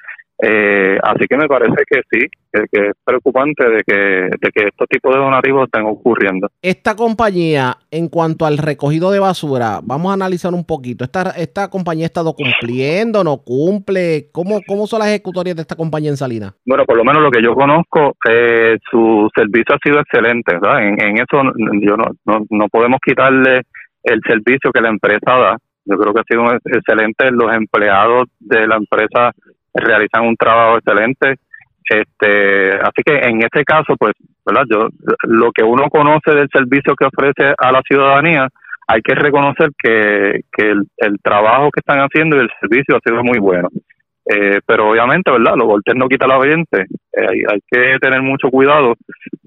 eh, así que me parece que sí, que, es preocupante de que, de que estos tipos de donativos estén ocurriendo. Esta compañía, en cuanto al recogido de basura, vamos a analizar un poquito. ¿Esta, esta compañía ha estado cumpliendo, no cumple? ¿Cómo, ¿Cómo son las ejecutorias de esta compañía en Salinas? Bueno, por lo menos lo que yo conozco, eh, su servicio ha sido excelente. En, en, eso yo no, no, no podemos quitarle el servicio que la empresa da. Yo creo que ha sido excelente. Los empleados de la empresa realizan un trabajo excelente. Este, así que en este caso, pues, ¿verdad? Yo, lo que uno conoce del servicio que ofrece a la ciudadanía, hay que reconocer que, que el, trabajo que están haciendo y el servicio ha sido muy bueno. Eh, pero obviamente, ¿verdad? Los golpes no quita la oyente. Eh, hay, hay, que tener mucho cuidado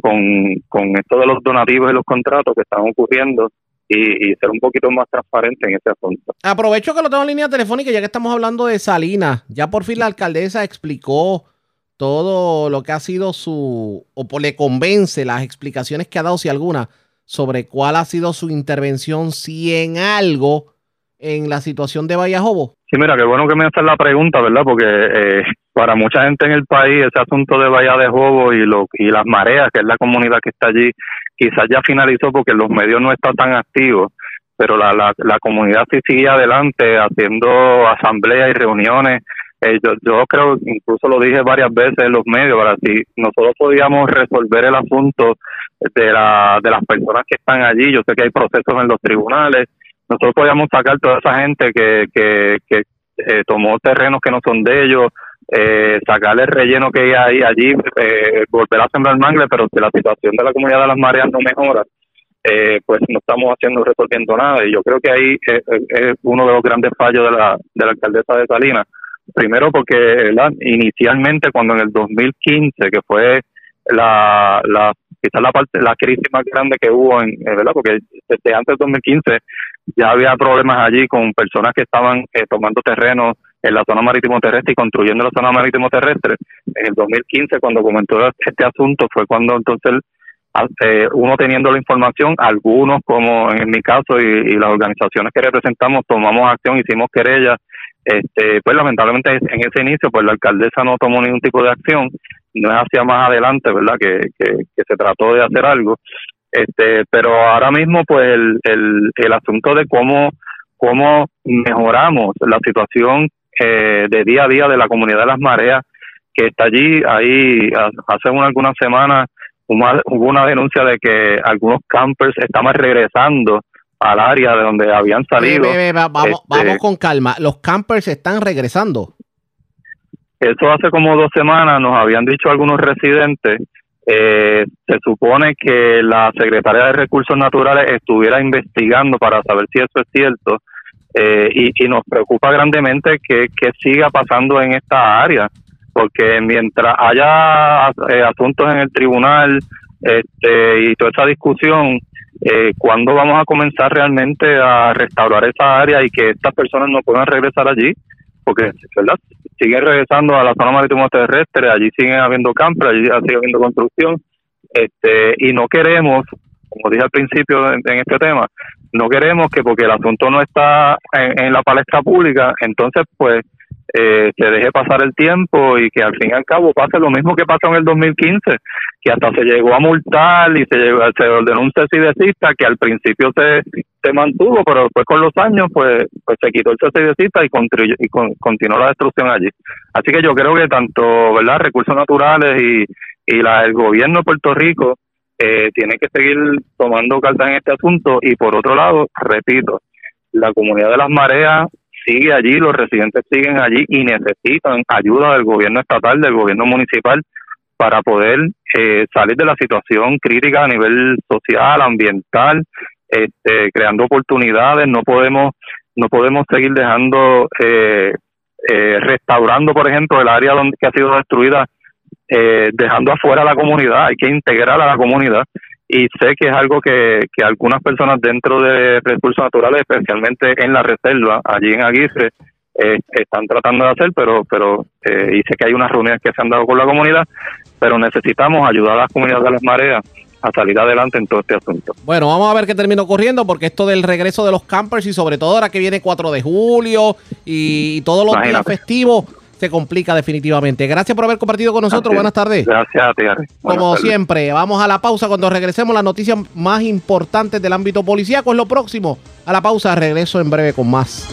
con, con esto de los donativos y los contratos que están ocurriendo y, ser un poquito más transparente en ese asunto. Aprovecho que lo tengo en línea telefónica, ya que estamos hablando de Salinas. Ya por fin la alcaldesa explicó todo lo que ha sido su, o le convence las explicaciones que ha dado, si alguna, sobre cuál ha sido su intervención, si en algo, en la situación de Vallajobo. Sí, mira, qué bueno que me haces la pregunta, ¿verdad? Porque eh, para mucha gente en el país ese asunto de Bahía de Jobo y, lo, y las mareas, que es la comunidad que está allí, quizás ya finalizó porque los medios no están tan activos, pero la, la, la comunidad sí sigue adelante haciendo asambleas y reuniones. Eh, yo, yo creo, incluso lo dije varias veces en los medios, para si nosotros podíamos resolver el asunto de, la, de las personas que están allí, yo sé que hay procesos en los tribunales, nosotros podíamos sacar toda esa gente que, que, que eh, tomó terrenos que no son de ellos, eh, sacar el relleno que hay allí, eh, volver a sembrar mangle, pero si la situación de la comunidad de las mareas no mejora, eh, pues no estamos haciendo resolviendo nada. Y yo creo que ahí es, uno de los grandes fallos de la, de la alcaldesa de Salinas. Primero porque inicialmente cuando en el 2015, que fue la, la quizás la parte la crisis más grande que hubo en verdad porque desde antes del 2015 ya había problemas allí con personas que estaban tomando terrenos en la zona marítimo terrestre y construyendo la zona marítimo terrestre. En el 2015, cuando comentó este asunto, fue cuando entonces a- eh, uno teniendo la información, algunos como en mi caso y, y las organizaciones que representamos tomamos acción, hicimos querellas, este, pues lamentablemente en ese inicio pues la alcaldesa no tomó ningún tipo de acción, no es hacia más adelante, ¿verdad? Que, que, que se trató de hacer algo, este, pero ahora mismo pues el, el, el asunto de cómo cómo mejoramos la situación eh, de día a día de la comunidad de las mareas que está allí. Ahí ha- hace una- algunas semanas hubo hubo una denuncia de que algunos campers estaban regresando al área de donde habían salido. Vamos, Este, vamos con calma. Los campers están regresando. Eso hace como dos semanas nos habían dicho algunos residentes. eh, se supone que la secretaria de Recursos Naturales estuviera investigando para saber si eso es cierto eh, y, nos preocupa grandemente que, siga pasando en esta área, porque mientras haya eh, asuntos en el tribunal este, y toda esa discusión, eh, ¿cuándo vamos a comenzar realmente a restaurar esa área y que estas personas no puedan regresar allí? Porque, ¿verdad? Siguen regresando a la zona marítimo terrestre, allí siguen habiendo campos, allí sigue habiendo construcción, este, y no queremos, como dije al principio en este tema, no queremos que porque el asunto no está en, la palestra pública, entonces pues eh, se deje pasar el tiempo y que al fin y al cabo pase lo mismo que pasó en el 2015, que hasta se llegó a multar y se, se ordenó un cese que al principio se, se mantuvo, pero después con los años pues, pues se quitó el cese y desista y con- continuó la destrucción allí. Así que yo creo que tanto verdad recursos naturales y, y la, el gobierno de Puerto Rico eh, tiene que seguir tomando cartas en este asunto y por otro lado, repito, la comunidad de las mareas sigue allí, los residentes siguen allí y necesitan ayuda del gobierno estatal, del gobierno municipal para poder eh, salir de la situación crítica a nivel social, ambiental, este, creando oportunidades. No podemos no podemos seguir dejando eh, eh, restaurando, por ejemplo, el área donde que ha sido destruida, eh, dejando afuera a la comunidad. Hay que integrar a la comunidad y sé que es algo que, que algunas personas dentro de recursos naturales, especialmente en la reserva, allí en Aguirre, eh, están tratando de hacer, pero pero eh, y sé que hay unas reuniones que se han dado con la comunidad, pero necesitamos ayudar a las comunidades de las mareas a salir adelante en todo este asunto. Bueno, vamos a ver qué terminó corriendo porque esto del regreso de los campers y sobre todo ahora que viene 4 de julio y todos los días festivos se complica definitivamente. Gracias por haber compartido con nosotros. Buenas tardes. Gracias a ti, Como tardes. siempre, vamos a la pausa cuando regresemos las noticias más importantes del ámbito policíaco es lo próximo. A la pausa, regreso en breve con más.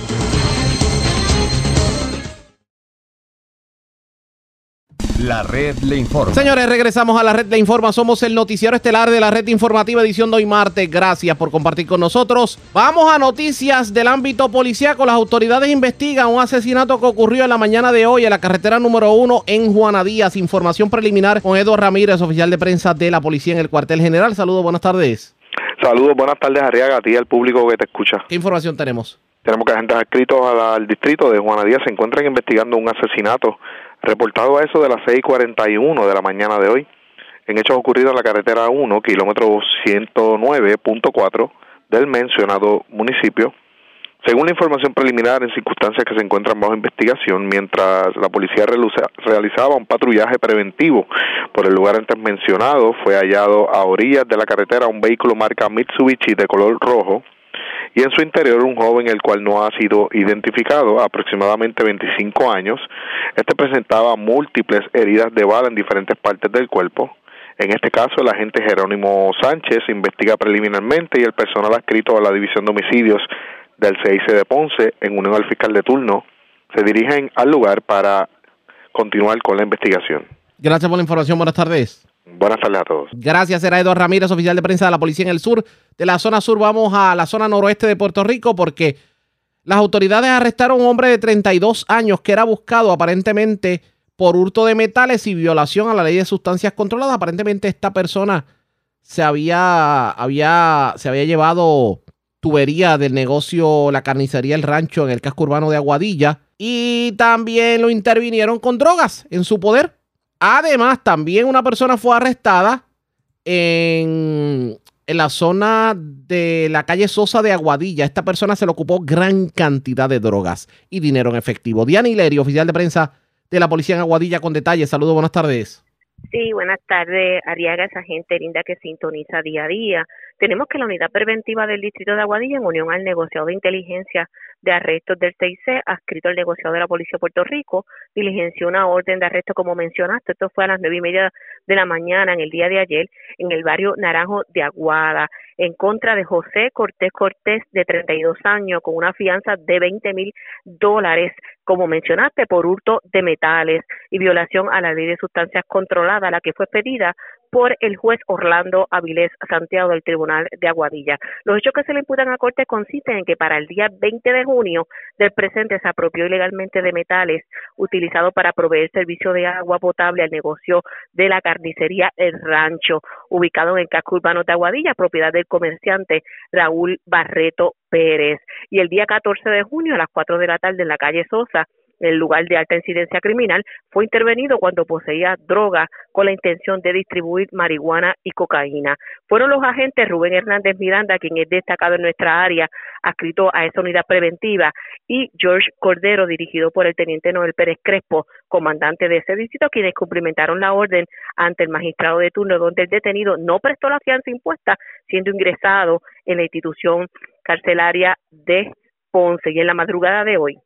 La red le informa. Señores, regresamos a la red de Informa. Somos el noticiero estelar de la red informativa edición de hoy martes. Gracias por compartir con nosotros. Vamos a noticias del ámbito policíaco. Las autoridades investigan un asesinato que ocurrió en la mañana de hoy en la carretera número uno en Juana Díaz. Información preliminar con Eduardo Ramírez, oficial de prensa de la policía en el cuartel general. Saludos, buenas tardes. Saludos, buenas tardes, Arriaga, a ti y al público que te escucha. ¿Qué información tenemos? Tenemos que agentes adscritos al, al distrito de Juana Díaz se encuentran investigando un asesinato reportado a eso de las 6:41 de la mañana de hoy, en hechos ocurridos en la carretera 1, kilómetro 109.4 del mencionado municipio. Según la información preliminar, en circunstancias que se encuentran bajo investigación, mientras la policía realizaba un patrullaje preventivo por el lugar antes mencionado, fue hallado a orillas de la carretera un vehículo marca Mitsubishi de color rojo, y en su interior un joven el cual no ha sido identificado, aproximadamente 25 años. Este presentaba múltiples heridas de bala en diferentes partes del cuerpo. En este caso, el agente Jerónimo Sánchez investiga preliminarmente y el personal adscrito a la División de Homicidios del CIC de Ponce, en unión al fiscal de turno, se dirigen al lugar para continuar con la investigación. Gracias por la información. Buenas tardes. Buenas tardes a todos. Gracias, era Eduardo Ramírez, oficial de prensa de la policía en el sur. De la zona sur vamos a la zona noroeste de Puerto Rico porque las autoridades arrestaron a un hombre de 32 años que era buscado aparentemente por hurto de metales y violación a la ley de sustancias controladas. Aparentemente esta persona se había, había, se había llevado tubería del negocio La Carnicería El Rancho en el casco urbano de Aguadilla y también lo intervinieron con drogas en su poder. Además, también una persona fue arrestada en, en la zona de la calle Sosa de Aguadilla. Esta persona se le ocupó gran cantidad de drogas y dinero en efectivo. Diana Hilerio, oficial de prensa de la policía en Aguadilla, con detalles. Saludos, buenas tardes. Sí, buenas tardes, Ariaga, esa gente linda que sintoniza día a día. Tenemos que la unidad preventiva del Distrito de Aguadilla, en unión al negociado de inteligencia de arrestos del 6C, adscrito al negociado de la Policía de Puerto Rico, diligenció una orden de arresto, como mencionaste, esto fue a las nueve y media de la mañana en el día de ayer, en el barrio Naranjo de Aguada, en contra de José Cortés Cortés, de 32 años, con una fianza de 20 mil dólares, como mencionaste, por hurto de metales y violación a la ley de sustancias controladas, la que fue pedida por el juez Orlando Avilés Santiago del Tribunal de Aguadilla. Los hechos que se le imputan a corte consisten en que para el día 20 de junio del presente se apropió ilegalmente de metales utilizados para proveer servicio de agua potable al negocio de la carnicería El Rancho, ubicado en el casco urbano de Aguadilla, propiedad del comerciante Raúl Barreto Pérez. Y el día 14 de junio a las 4 de la tarde en la calle Sosa, el lugar de alta incidencia criminal, fue intervenido cuando poseía droga con la intención de distribuir marihuana y cocaína. Fueron los agentes Rubén Hernández Miranda, quien es destacado en nuestra área, adscrito a esa unidad preventiva, y George Cordero, dirigido por el teniente Noel Pérez Crespo, comandante de ese distrito, quienes cumplimentaron la orden ante el magistrado de turno, donde el detenido no prestó la fianza impuesta, siendo ingresado en la institución carcelaria de Ponce. Y en la madrugada de hoy,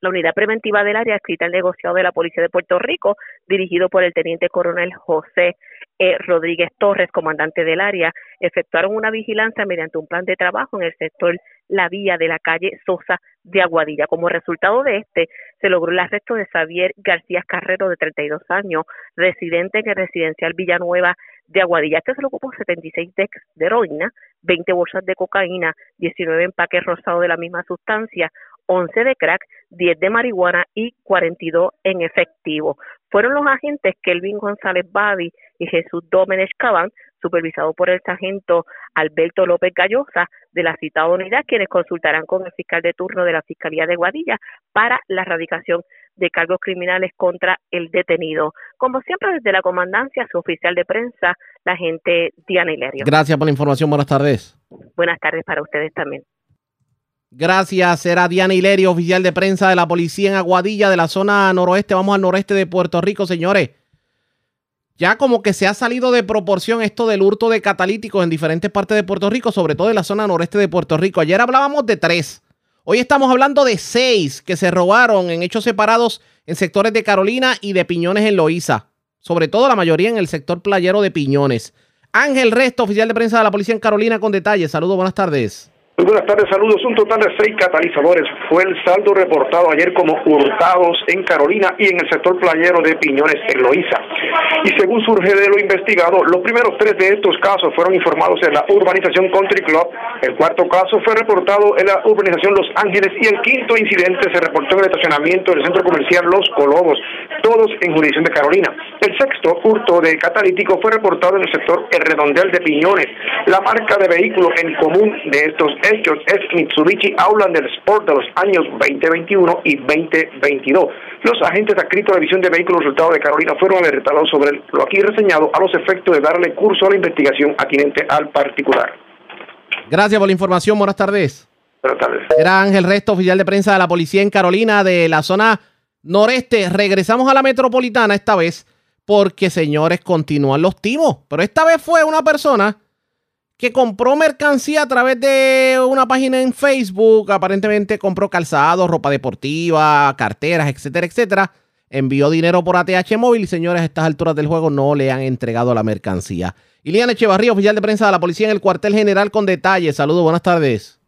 la unidad preventiva del área escrita al negociado de la Policía de Puerto Rico, dirigido por el teniente coronel José e. Rodríguez Torres, comandante del área, efectuaron una vigilancia mediante un plan de trabajo en el sector La Vía de la calle Sosa de Aguadilla. Como resultado de este, se logró el arresto de Xavier García Carrero, de 32 años, residente en el residencial Villanueva de Aguadilla, que se lo ocupó 76 decks de heroína, 20 bolsas de cocaína, 19 empaques rosados de la misma sustancia, 11 de crack, 10 de marihuana y 42 en efectivo. Fueron los agentes Kelvin González Badi y Jesús Dómenes Cabán, supervisado por el sargento Alberto López Gallosa de la citada unidad, quienes consultarán con el fiscal de turno de la Fiscalía de Guadilla para la erradicación de cargos criminales contra el detenido. Como siempre, desde la comandancia, su oficial de prensa, la agente Diana Hilario. Gracias por la información. Buenas tardes. Buenas tardes para ustedes también. Gracias, era Diana Hilerio, oficial de prensa de la policía en Aguadilla, de la zona noroeste. Vamos al noreste de Puerto Rico, señores. Ya como que se ha salido de proporción esto del hurto de catalíticos en diferentes partes de Puerto Rico, sobre todo en la zona noreste de Puerto Rico. Ayer hablábamos de tres. Hoy estamos hablando de seis que se robaron en hechos separados en sectores de Carolina y de Piñones en Loíza. Sobre todo la mayoría en el sector playero de Piñones. Ángel Resto, oficial de prensa de la policía en Carolina, con detalles. Saludos, buenas tardes. Muy buenas tardes, saludos. Un total de seis catalizadores fue el saldo reportado ayer como hurtados en Carolina y en el sector playero de Piñones en Loíza. Y según surge de lo investigado, los primeros tres de estos casos fueron informados en la urbanización Country Club, el cuarto caso fue reportado en la urbanización Los Ángeles y el quinto incidente se reportó en el estacionamiento del centro comercial Los Colobos, todos en jurisdicción de Carolina. El sexto hurto de catalítico fue reportado en el sector El Redondel de Piñones. La marca de vehículo en común de estos hechos es Mitsubishi Outlander Sport de los años 2021 y 2022. Los agentes adscritos a la División de Vehículos Resultados de Carolina fueron alertados sobre lo aquí reseñado a los efectos de darle curso a la investigación atinente al particular. Gracias por la información. Buenas tardes. Buenas tardes. Era Ángel Resto, oficial de prensa de la policía en Carolina, de la zona noreste. Regresamos a la metropolitana esta vez porque, señores, continúan los timos. Pero esta vez fue una persona que compró mercancía a través de una página en Facebook. Aparentemente compró calzado, ropa deportiva, carteras, etcétera, etcétera. Envió dinero por ATH móvil y señores, a estas alturas del juego no le han entregado la mercancía. Iliana Echevarría, oficial de prensa de la policía en el cuartel general con detalles. Saludos, buenas tardes.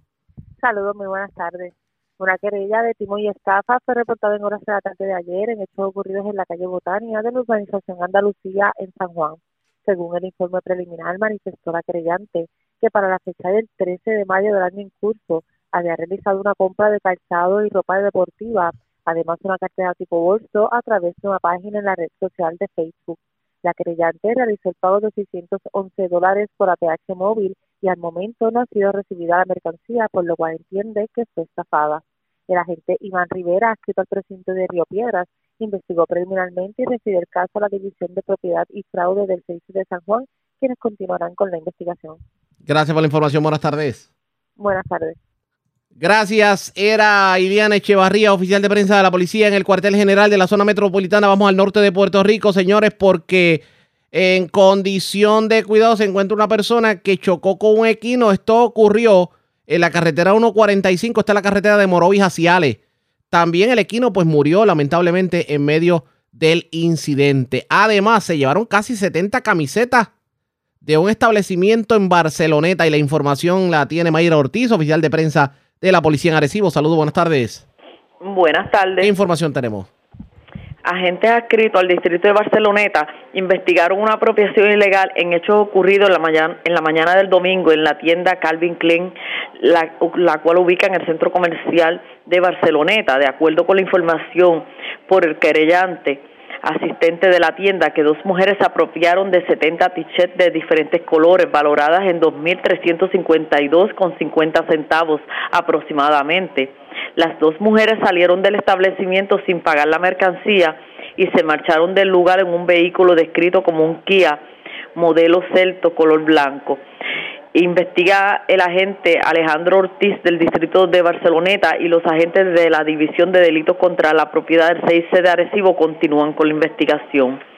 Saludos, muy buenas tardes. Una querella de timo y estafa fue reportada en horas de la tarde de ayer en hechos ocurridos en la calle Botania de la urbanización Andalucía en San Juan. Según el informe preliminar, manifestó la creyente que para la fecha del 13 de mayo del año en curso había realizado una compra de calzado y ropa deportiva, además de una cartera tipo bolso, a través de una página en la red social de Facebook. La creyente realizó el pago de 611 dólares por ATH móvil y al momento no ha sido recibida la mercancía, por lo cual entiende que fue estafada. El agente Iván Rivera, adscrito al presidente de Río Piedras, investigó preliminarmente y recibió el caso a la División de Propiedad y Fraude del 6 de San Juan, quienes continuarán con la investigación. Gracias por la información. Buenas tardes. Buenas tardes. Gracias. Era Iliana Echevarría, oficial de prensa de la policía en el cuartel general de la zona metropolitana. Vamos al norte de Puerto Rico, señores, porque en condición de cuidado se encuentra una persona que chocó con un equino. Esto ocurrió en la carretera 145, está la carretera de Morovis hacia Ale. También el equino pues murió lamentablemente en medio del incidente. Además, se llevaron casi 70 camisetas de un establecimiento en Barceloneta y la información la tiene Mayra Ortiz, oficial de prensa de la policía en Arecibo. Saludos, buenas tardes. Buenas tardes. ¿Qué información tenemos? Agentes adscritos al distrito de Barceloneta investigaron una apropiación ilegal en hechos ocurridos en la mañana, del domingo en la tienda Calvin Klein, la, la cual ubica en el centro comercial de Barceloneta. De acuerdo con la información por el querellante, asistente de la tienda que dos mujeres apropiaron de 70 t-shirts de diferentes colores valoradas en 2.352,50 centavos aproximadamente. Las dos mujeres salieron del establecimiento sin pagar la mercancía y se marcharon del lugar en un vehículo descrito como un Kia modelo Celto color blanco. Investiga el agente Alejandro Ortiz del distrito de Barceloneta y los agentes de la División de Delitos contra la Propiedad del 6C de Arecibo continúan con la investigación.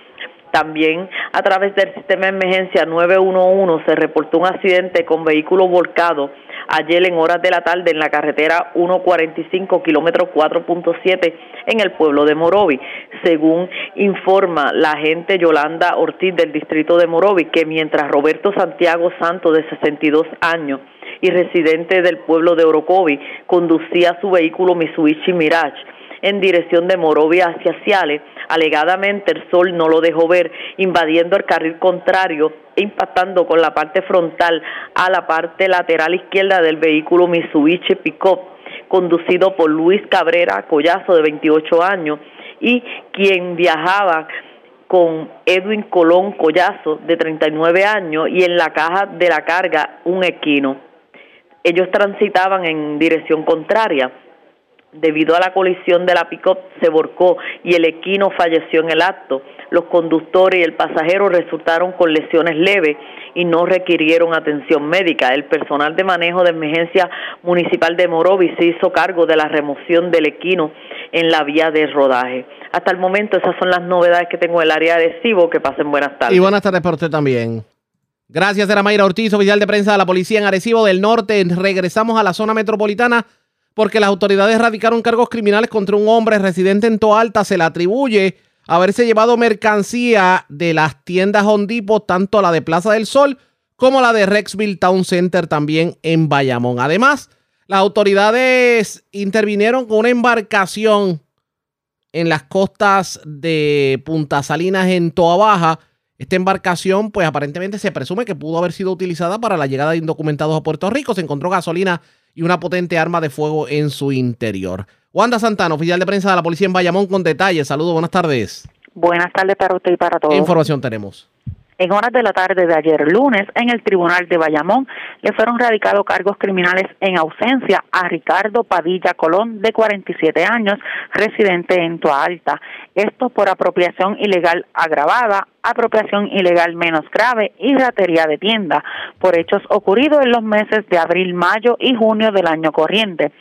También a través del sistema de emergencia 911 se reportó un accidente con vehículo volcado ayer en horas de la tarde en la carretera 145 kilómetro 4.7 en el pueblo de Morovi. Según informa la agente Yolanda Ortiz del distrito de Morovi, que mientras Roberto Santiago Santos de 62 años y residente del pueblo de Orocovi conducía su vehículo Mitsubishi Mirage en dirección de Morovia hacia Ciales. Alegadamente el sol no lo dejó ver, invadiendo el carril contrario e impactando con la parte frontal a la parte lateral izquierda del vehículo Mitsubishi Pickup, conducido por Luis Cabrera Collazo, de 28 años, y quien viajaba con Edwin Colón Collazo, de 39 años, y en la caja de la carga un equino. Ellos transitaban en dirección contraria debido a la colisión de la pick-up se volcó y el equino falleció en el acto. Los conductores y el pasajero resultaron con lesiones leves y no requirieron atención médica. El personal de manejo de emergencia municipal de Morovis se hizo cargo de la remoción del equino en la vía de rodaje. Hasta el momento esas son las novedades que tengo en el área de Cibo. Que pasen buenas tardes. Y buenas tardes para usted también. Gracias, era Mayra Ortiz, oficial de prensa de la policía en Arecibo del Norte. Regresamos a la zona metropolitana porque las autoridades radicaron cargos criminales contra un hombre residente en Toalta. Se le atribuye haberse llevado mercancía de las tiendas Hondipo, tanto la de Plaza del Sol como la de Rexville Town Center también en Bayamón. Además, las autoridades intervinieron con una embarcación en las costas de Punta Salinas en Toa Baja. Esta embarcación, pues aparentemente se presume que pudo haber sido utilizada para la llegada de indocumentados a Puerto Rico. Se encontró gasolina y una potente arma de fuego en su interior. Wanda Santana, oficial de prensa de la policía en Bayamón, con detalles. Saludos, buenas tardes. Buenas tardes para usted y para todos. ¿Qué información tenemos? En horas de la tarde de ayer lunes, en el Tribunal de Bayamón, le fueron radicados cargos criminales en ausencia a Ricardo Padilla Colón, de 47 años, residente en Toa Alta. Esto por apropiación ilegal agravada, apropiación ilegal menos grave y ratería de tienda, por hechos ocurridos en los meses de abril, mayo y junio del año corriente.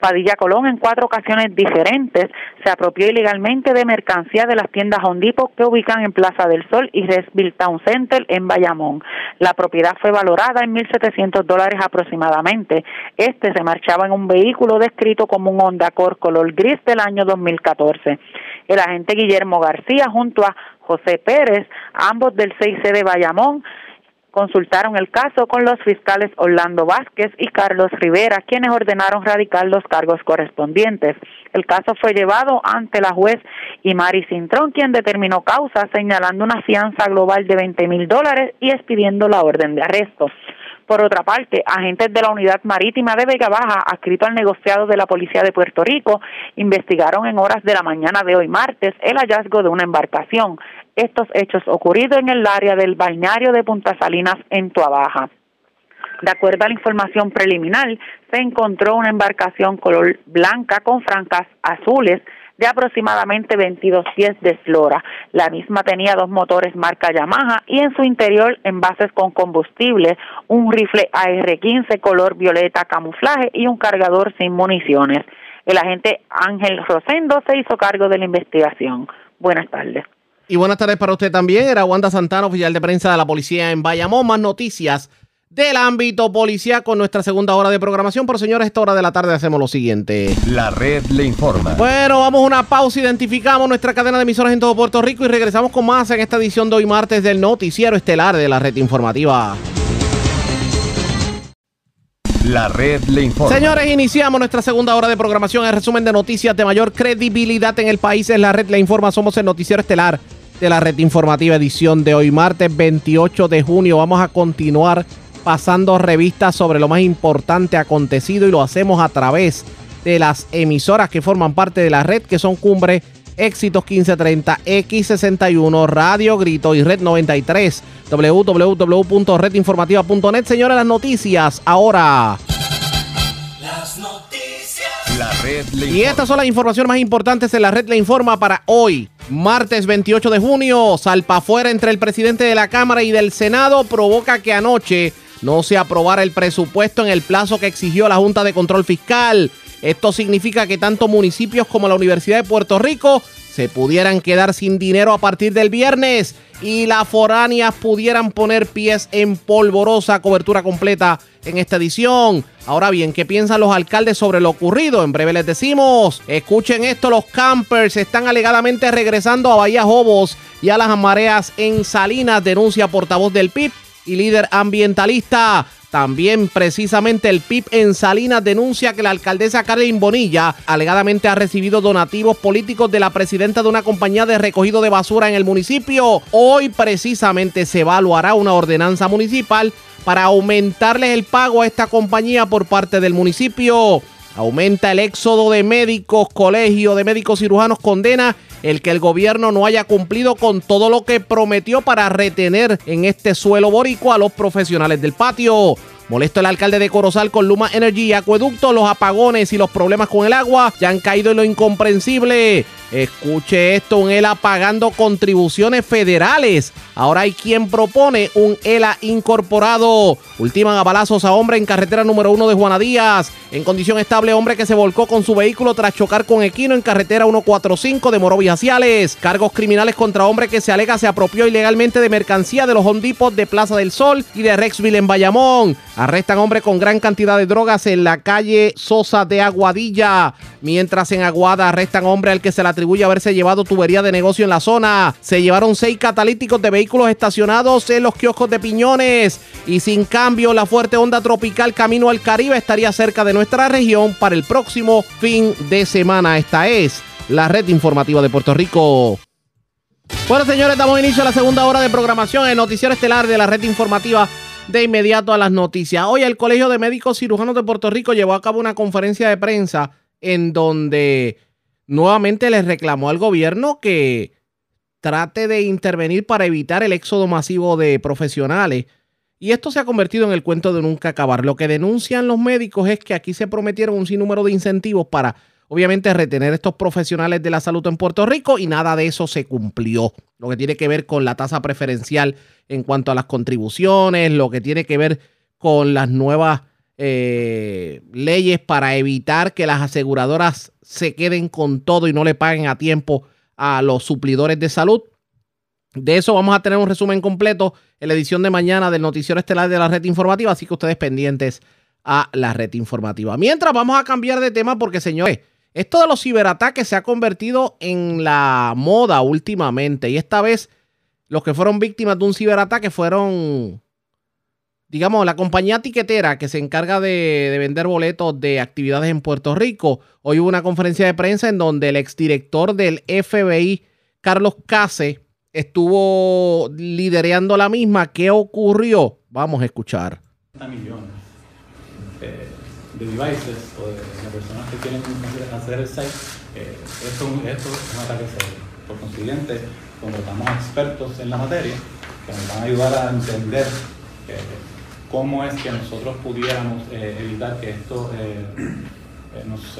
Padilla Colón en cuatro ocasiones diferentes se apropió ilegalmente de mercancía de las tiendas Hondipo que ubican en Plaza del Sol y Resville Town Center en Bayamón. La propiedad fue valorada en 1.700 dólares aproximadamente. Este se marchaba en un vehículo descrito como un Honda Accord color gris del año 2014. El agente Guillermo García junto a José Pérez, ambos del 6C de Bayamón, consultaron el caso con los fiscales Orlando Vázquez y Carlos Rivera, quienes ordenaron radicar los cargos correspondientes. El caso fue llevado ante la juez Imari Cintrón, quien determinó causa, señalando una fianza global de 20 mil dólares y expidiendo la orden de arresto. Por otra parte, agentes de la Unidad Marítima de Vega Baja, adscrito al negociado de la Policía de Puerto Rico, investigaron en horas de la mañana de hoy martes el hallazgo de una embarcación. Estos hechos ocurridos en el área del balneario de Punta Salinas en Tuabaja. De acuerdo a la información preliminar, se encontró una embarcación color blanca con franjas azules de aproximadamente 22 pies de eslora. La misma tenía dos motores marca Yamaha y en su interior envases con combustible, un rifle AR-15 color violeta camuflaje y un cargador sin municiones. El agente Ángel Rosendo se hizo cargo de la investigación. Buenas tardes. Y buenas tardes para usted también. Era Wanda Santana, oficial de prensa de la policía en Bayamón. Más noticias del ámbito policía con nuestra segunda hora de programación. Por señores, esta hora de la tarde hacemos lo siguiente. La red le informa. Bueno, vamos a una pausa. Identificamos nuestra cadena de emisoras en todo Puerto Rico y regresamos con más en esta edición de hoy martes del noticiero estelar de la red informativa. La red le informa. Señores, iniciamos nuestra segunda hora de programación. El resumen de noticias de mayor credibilidad en el país es la red le informa. Somos el noticiero estelar de la red informativa edición de hoy martes 28 de junio. Vamos a continuar pasando revistas sobre lo más importante acontecido y lo hacemos a través de las emisoras que forman parte de la red que son Cumbre, Éxitos 1530, X61, Radio Grito y Red 93, www.redinformativa.net. Señores, las noticias ahora. Y estas son las informaciones más importantes en la red le informa para hoy, martes 28 de junio. Salpa afuera entre el presidente de la Cámara y del Senado provoca que anoche no se aprobara el presupuesto en el plazo que exigió la Junta de Control Fiscal. Esto significa que tanto municipios como la Universidad de Puerto Rico se pudieran quedar sin dinero a partir del viernes y las foráneas pudieran poner pies en polvorosa cobertura completa en esta edición. Ahora bien, ¿qué piensan los alcaldes sobre lo ocurrido? En breve les decimos. Escuchen esto, los campers están alegadamente regresando a Bahía Jobos y a las mareas en Salinas, denuncia portavoz del PIB y líder ambientalista. También precisamente el PIB en Salinas denuncia que la alcaldesa Carlin Bonilla alegadamente ha recibido donativos políticos de la presidenta de una compañía de recogido de basura en el municipio. Hoy precisamente se evaluará una ordenanza municipal para aumentarles el pago a esta compañía por parte del municipio. Aumenta el éxodo de médicos, colegio de médicos cirujanos condena el que el gobierno no haya cumplido con todo lo que prometió para retener en este suelo boricua a los profesionales del patio. Molesto el alcalde de Corozal con Luma Energy y Acueducto, los apagones y los problemas con el agua ya han caído en lo incomprensible. Escuche esto, un ELA pagando contribuciones federales. Ahora hay quien propone un ELA incorporado. Ultiman a balazos a hombre en carretera número uno de Juana Díaz. En condición estable, hombre que se volcó con su vehículo tras chocar con equino en carretera 145 de Morovis Ciales. Cargos criminales contra hombre que se alega se apropió ilegalmente de mercancía de los hondipos de Plaza del Sol y de Rexville en Bayamón. Arrestan hombre con gran cantidad de drogas en la calle Sosa de Aguadilla. Mientras en Aguada arrestan hombre al que se le atribuye haberse llevado tubería de negocio en la zona. Se llevaron seis catalíticos de vehículos estacionados en los kioscos de Piñones. Y sin cambio, la fuerte onda tropical camino al Caribe estaría cerca de nuestra región para el próximo fin de semana. Esta es la red informativa de Puerto Rico. Bueno, señores, damos inicio a la segunda hora de programación en Noticiero Estelar de la red informativa de inmediato a las noticias. Hoy el Colegio de Médicos Cirujanos de Puerto Rico llevó a cabo una conferencia de prensa en donde nuevamente les reclamó al gobierno que trate de intervenir para evitar el éxodo masivo de profesionales. Y esto se ha convertido en el cuento de nunca acabar. Lo que denuncian los médicos es que aquí se prometieron un sinnúmero de incentivos para, obviamente, retener estos profesionales de la salud en Puerto Rico y nada de eso se cumplió. Lo que tiene que ver con la tasa preferencial en cuanto a las contribuciones, lo que tiene que ver con las nuevas eh, leyes para evitar que las aseguradoras se queden con todo y no le paguen a tiempo a los suplidores de salud. De eso vamos a tener un resumen completo en la edición de mañana del Noticiero Estelar de la Red Informativa, así que ustedes pendientes a la Red Informativa. Mientras vamos a cambiar de tema porque, señores, esto de los ciberataques se ha convertido en la moda últimamente y esta vez los que fueron víctimas de un ciberataque fueron, digamos, la compañía tiquetera que se encarga de, de, vender boletos de actividades en Puerto Rico. Hoy hubo una conferencia de prensa en donde el exdirector del FBI, Carlos Case, estuvo liderando la misma. ¿Qué ocurrió? Vamos a escuchar. millones eh, de devices o de, de, personas que quieren hacer el site, eh, esto, esto es un ataque serio. Por consiguiente, contratamos expertos en la materia que nos van a ayudar a entender eh, cómo es que nosotros pudiéramos eh, evitar que esto eh, nos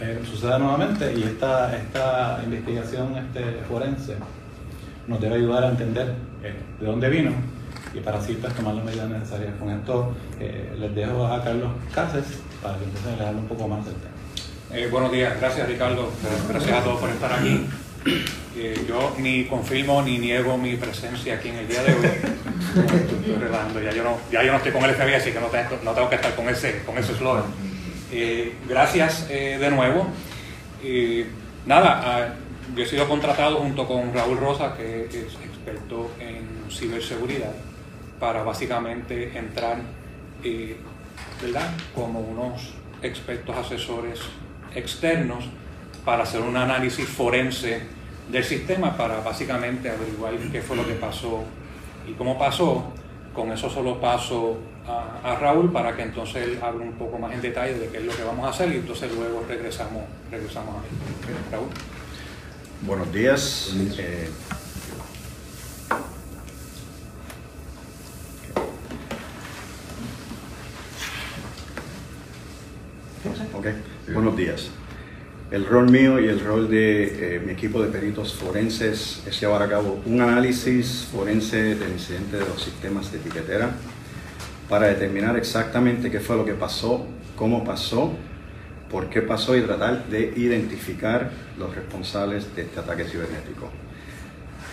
eh, suceda nuevamente y esta, esta investigación este, forense nos debe ayudar a entender eh, de dónde vino y para así pues, tomar las medidas necesarias. Con esto eh, les dejo a Carlos Cáceres para que entonces les hable un poco más del tema. Eh, buenos días, gracias Ricardo, gracias a todos por estar aquí. Yo ni confirmo ni niego mi presencia aquí en el día de hoy. Ya yo no, estoy con el FBI, así que no tengo, que estar con ese con ese eslogan. Eh, gracias eh, de nuevo. Eh, nada, ah, yo he sido contratado junto con Raúl Rosa, que es experto en ciberseguridad, para básicamente entrar, ¿verdad?, como unos expertos asesores externos para hacer un análisis forense del sistema para básicamente averiguar qué fue lo que pasó y cómo pasó. Con eso solo paso a, a Raúl para que entonces él hable un poco más en detalle de qué es lo que vamos a hacer y entonces luego regresamos, regresamos a mí. Raúl. Buenos días. Eh, ok, buenos días. El rol mío y el rol de eh, mi equipo de peritos forenses es llevar a cabo un análisis forense del incidente de los sistemas de etiquetera para determinar exactamente qué fue lo que pasó, cómo pasó, por qué pasó y tratar de identificar los responsables de este ataque cibernético.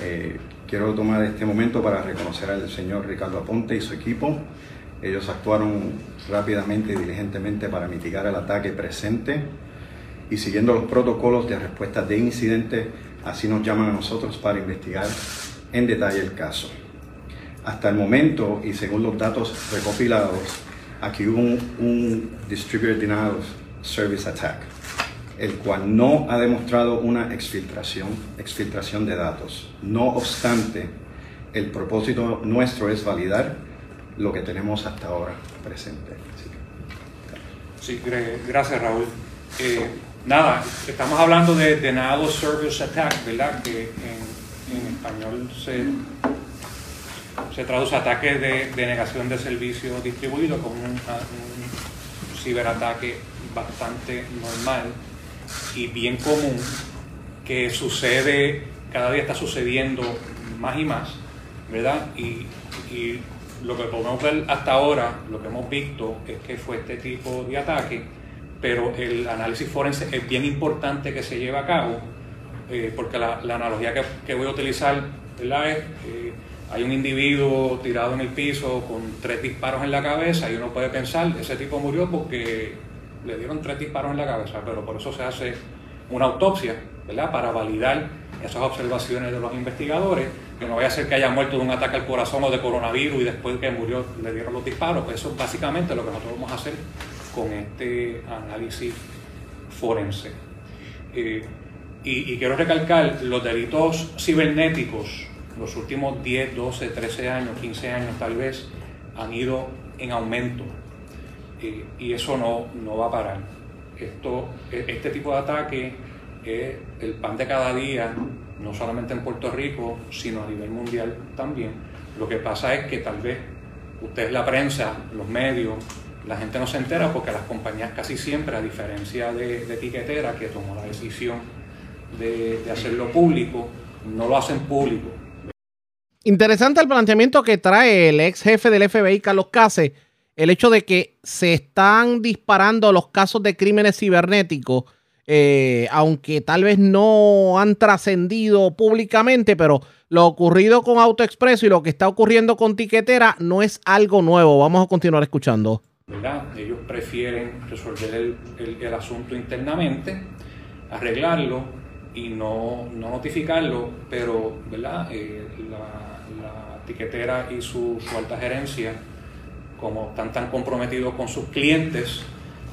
Eh, quiero tomar este momento para reconocer al señor Ricardo Aponte y su equipo. Ellos actuaron rápidamente y diligentemente para mitigar el ataque presente y siguiendo los protocolos de respuesta de incidente, así nos llaman a nosotros para investigar en detalle el caso. Hasta el momento, y según los datos recopilados, aquí hubo un, un Distributed Denial of Service Attack, el cual no ha demostrado una exfiltración, exfiltración de datos. No obstante, el propósito nuestro es validar lo que tenemos hasta ahora presente. Sí, gra- gracias Raúl. Eh, nada, estamos hablando de Denial of Service Attack, ¿verdad? Que en, español se, se traduce ataque de, de negación de servicio distribuido como un, ciberataque bastante normal y bien común que sucede, cada día está sucediendo más y más, ¿verdad? Y lo que podemos ver hasta ahora, lo que hemos visto es que fue este tipo de ataque, pero el análisis forense es bien importante que se lleve a cabo, eh, porque la, la analogía que, que voy a utilizar ¿verdad? es, eh, hay un individuo tirado en el piso con tres disparos en la cabeza y uno puede pensar, ese tipo murió porque le dieron tres disparos en la cabeza, pero por eso se hace una autopsia, ¿verdad? Para validar esas observaciones de los investigadores, que no vaya a ser que haya muerto de un ataque al corazón o de coronavirus y después que murió le dieron los disparos, pues eso es básicamente lo que nosotros vamos a hacer con este análisis forense. Eh, y, quiero recalcar, los delitos cibernéticos, los últimos 10, 12, 13 años, 15 años tal vez, han ido en aumento. Eh, y eso no, no va a parar. Esto, e- este tipo de ataque es el pan de cada día, no solamente en Puerto Rico, sino a nivel mundial también. Lo que pasa es que tal vez ustedes, la prensa, los medios, la gente no se entera porque las compañías casi siempre, a diferencia de, Tiquetera, que tomó la decisión de, de hacerlo público, no lo hacen público. Interesante el planteamiento que trae el ex jefe del FBI, Carlos Case, el hecho de que se están disparando los casos de crímenes cibernéticos, eh, aunque tal vez no han trascendido públicamente, pero lo ocurrido con AutoExpreso y lo que está ocurriendo con Tiquetera no es algo nuevo. Vamos a continuar escuchando. Ellos prefieren resolver el, asunto internamente, arreglarlo y no, no notificarlo, pero. Eh, la, la tiquetera y su, su alta gerencia, como están tan comprometidos con sus clientes,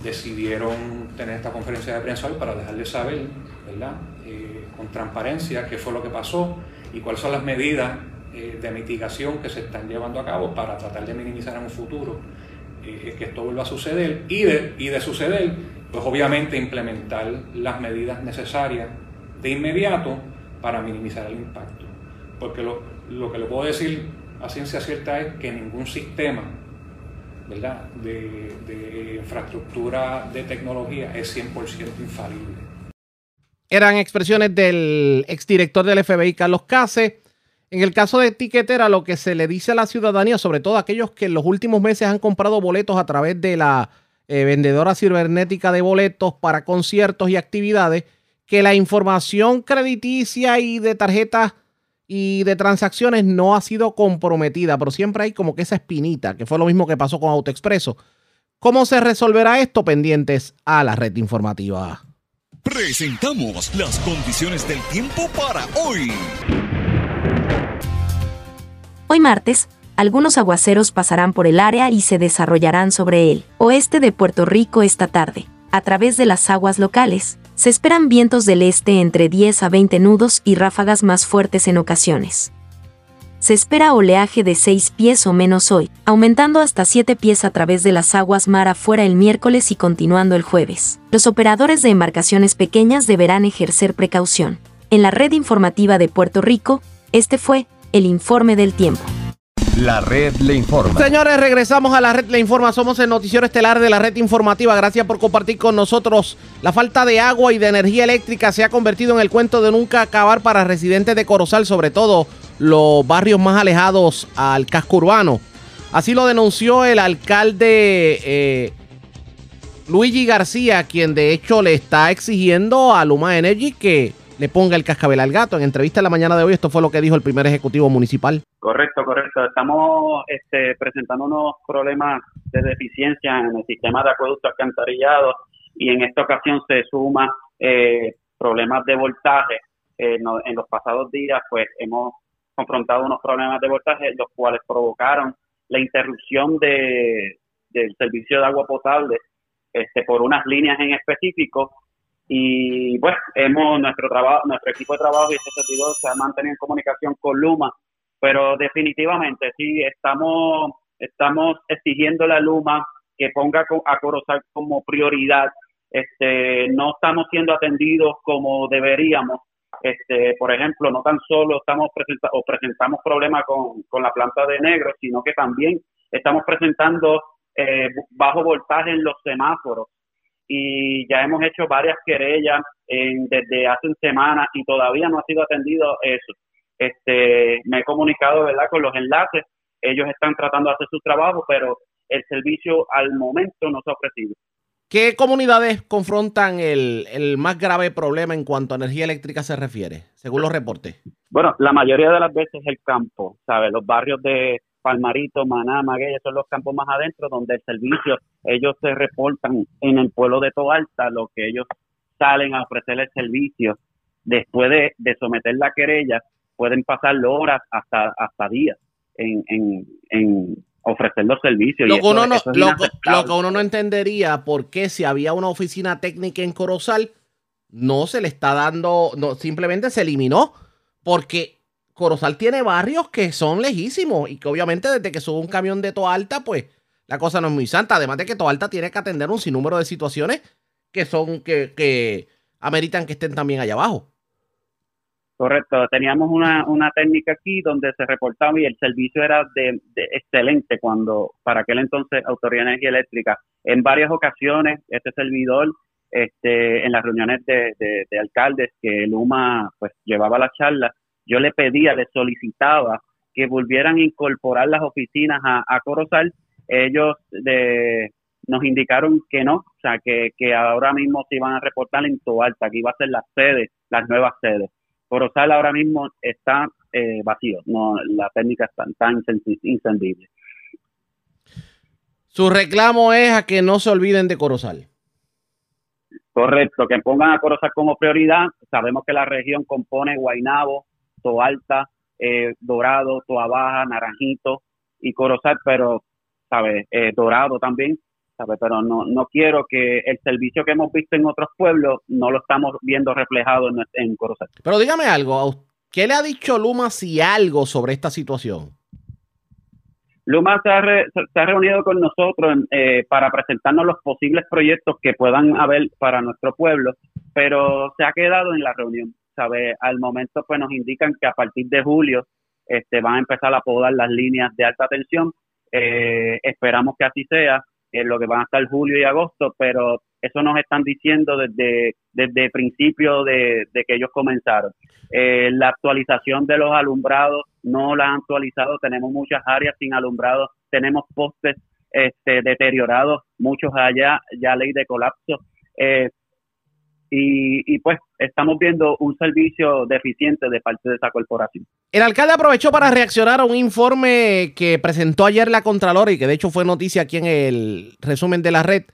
decidieron tener esta conferencia de prensa hoy para dejarles saber, ¿verdad? Eh, con transparencia qué fue lo que pasó y cuáles son las medidas eh, de mitigación que se están llevando a cabo para tratar de minimizar en un futuro eh, que esto vuelva a suceder y de, y de suceder, pues obviamente implementar las medidas necesarias de inmediato para minimizar el impacto. Porque lo, lo que le puedo decir a ciencia cierta es que ningún sistema ¿verdad? De, de infraestructura de tecnología es 100% infalible. Eran expresiones del exdirector del FBI, Carlos Case. En el caso de Tiquetera, lo que se le dice a la ciudadanía, sobre todo a aquellos que en los últimos meses han comprado boletos a través de la eh, vendedora cibernética de boletos para conciertos y actividades, que la información crediticia y de tarjetas y de transacciones no ha sido comprometida, pero siempre hay como que esa espinita, que fue lo mismo que pasó con AutoExpreso. ¿Cómo se resolverá esto? Pendientes a la red informativa. Presentamos las condiciones del tiempo para hoy. Hoy martes, algunos aguaceros pasarán por el área y se desarrollarán sobre el oeste de Puerto Rico esta tarde. A través de las aguas locales, se esperan vientos del este entre 10 a 20 nudos y ráfagas más fuertes en ocasiones. Se espera oleaje de 6 pies o menos hoy, aumentando hasta 7 pies a través de las aguas mar afuera el miércoles y continuando el jueves. Los operadores de embarcaciones pequeñas deberán ejercer precaución. En la red informativa de Puerto Rico, este fue el informe del tiempo. La red le informa. Señores, regresamos a la red le informa. Somos el noticiero estelar de la red informativa. Gracias por compartir con nosotros. La falta de agua y de energía eléctrica se ha convertido en el cuento de nunca acabar para residentes de Corozal, sobre todo los barrios más alejados al casco urbano. Así lo denunció el alcalde eh, Luigi García, quien de hecho le está exigiendo a Luma Energy que le ponga el cascabel al gato. En entrevista en la mañana de hoy, esto fue lo que dijo el primer ejecutivo municipal. Correcto, correcto. Estamos este, presentando unos problemas de deficiencia en el sistema de acueducto alcantarillado y en esta ocasión se suma eh, problemas de voltaje. Eh, en los pasados días, pues hemos confrontado unos problemas de voltaje, los cuales provocaron la interrupción de, del servicio de agua potable este, por unas líneas en específico y pues hemos nuestro trabajo nuestro equipo de trabajo y este servidor se ha mantenido en comunicación con Luma. Pero definitivamente sí estamos estamos exigiendo a Luma que ponga a Corozal como prioridad. Este no estamos siendo atendidos como deberíamos. Este por ejemplo no tan solo estamos presenta o presentamos problemas con, con la planta de negro sino que también estamos presentando eh, bajo voltaje en los semáforos y ya hemos hecho varias querellas en- desde hace semanas y todavía no ha sido atendido eso. Este, me he comunicado, ¿verdad?, con los enlaces. Ellos están tratando de hacer su trabajo, pero el servicio al momento no se ha ofrecido. ¿Qué comunidades confrontan el, el más grave problema en cuanto a energía eléctrica se refiere, según los reportes? Bueno, la mayoría de las veces el campo, ¿sabes? Los barrios de Palmarito, Maná, Maguey, son los campos más adentro donde el servicio, ellos se reportan en el pueblo de Toalta, lo que ellos salen a ofrecer el servicio. Después de, de someter la querella, pueden pasar horas hasta, hasta días en, en, en ofrecer los servicios. Lo y que, uno no, lo, lo que uno no entendería por qué si había una oficina técnica en Corozal, no se le está dando, no, simplemente se eliminó, porque Corozal tiene barrios que son lejísimos y que obviamente desde que sube un camión de Toalta, pues la cosa no es muy santa. Además de que Toalta tiene que atender un sinnúmero de situaciones que son, que, que ameritan que estén también allá abajo. Correcto, teníamos una, una técnica aquí donde se reportaba y el servicio era de, excelente cuando, para aquel entonces, Autoridad de Energía Eléctrica. En varias ocasiones, este servidor, este, en las reuniones de, de- de alcaldes que Luma pues llevaba la charla, yo le pedía, le solicitaba que volvieran a incorporar las oficinas a, a Corozal. Ellos de- nos indicaron que no, o sea, que, que ahora mismo se iban a reportar en Toalta, que iba a ser la sede, las nuevas sedes. Corozal ahora mismo está eh, vacío, no la técnica está incendible. Su reclamo es a que no se olviden de Corozal. Correcto, que pongan a Corozal como prioridad. Sabemos que la región compone Guainabo, Toalta, eh, Dorado, Toa Baja, Naranjito y Corozal, pero, ¿sabes? Eh, Dorado también, ¿sabes? Pero no, no quiero que el servicio que hemos visto en otros pueblos no lo estamos viendo reflejado en, en Corozal. Pero dígame algo, ¿qué le ha dicho Luma si algo sobre esta situación? Luma se ha, re- se ha reunido con nosotros eh, para presentarnos los posibles proyectos que puedan haber para nuestro pueblo, pero se ha quedado en la reunión. ¿Sabe? Al momento pues nos indican que a partir de julio este, van a empezar a podar las líneas de alta tensión. Eh, esperamos que así sea, en lo que van a estar julio y agosto, pero eso nos están diciendo desde, desde principio de, de que ellos comenzaron. Eh, la actualización de los alumbrados no la han actualizado, tenemos muchas áreas sin alumbrados, tenemos postes este, deteriorados, muchos allá, ya ley de colapso. Eh, y, y pues estamos viendo un servicio deficiente de parte de esa corporación. El alcalde aprovechó para reaccionar a un informe que presentó ayer la Contralora y que de hecho fue noticia aquí en el resumen de la red,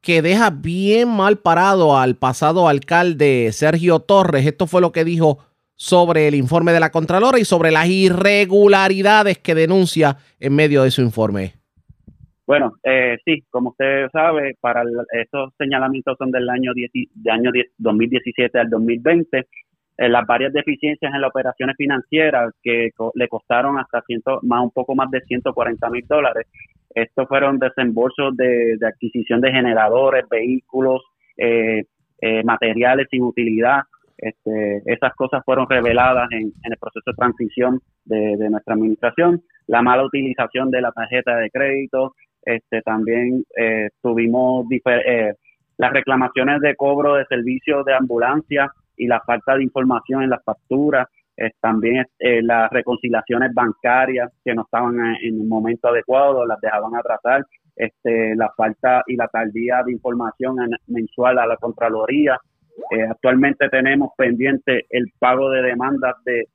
que deja bien mal parado al pasado alcalde Sergio Torres. Esto fue lo que dijo sobre el informe de la Contralora y sobre las irregularidades que denuncia en medio de su informe. Bueno, eh, sí, como usted sabe, para el- esos señalamientos son del año, 10 de año 10 2017 al 2020. Eh, las varias deficiencias en las operaciones financieras que co- le costaron hasta ciento, más un poco más de 140 mil dólares. Estos fueron desembolsos de, de adquisición de generadores, vehículos, eh, eh, materiales sin utilidad. Este, esas cosas fueron reveladas en, en el proceso de transición de, de nuestra administración. La mala utilización de la tarjeta de crédito, este, también eh, tuvimos eh, las reclamaciones de cobro de servicios de ambulancia y la falta de información en las facturas, eh, también eh, las reconciliaciones bancarias que no estaban en, el momento adecuado, las dejaban atrasar, este, la falta y la tardía de información en- mensual a la Contraloría. Eh, actualmente tenemos pendiente el pago de demandas de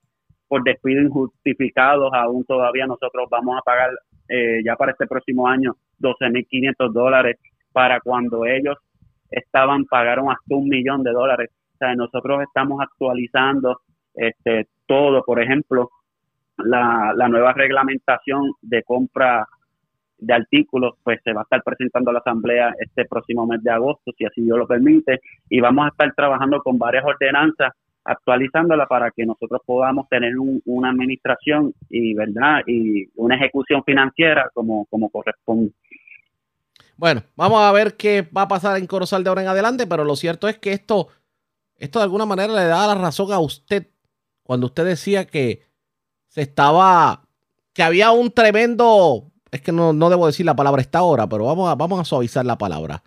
por despido injustificados, aún todavía nosotros vamos a pagar eh, ya para este próximo año 12.500 dólares para cuando ellos estaban, pagaron hasta un millón de dólares. O sea, nosotros estamos actualizando este, todo, por ejemplo, la, la nueva reglamentación de compra de artículos, pues se va a estar presentando a la Asamblea este próximo mes de agosto, si así Dios lo permite, y vamos a estar trabajando con varias ordenanzas, actualizándola para que nosotros podamos tener un- una administración y verdad y una ejecución financiera como, corresponde. Bueno, vamos a ver qué va a pasar en Corozal de ahora en adelante, pero lo cierto es que esto, esto de alguna manera le da la razón a usted cuando usted decía que se estaba, que había un tremendo, es que no, no debo decir la palabra esta hora, pero vamos a, vamos a suavizar la palabra,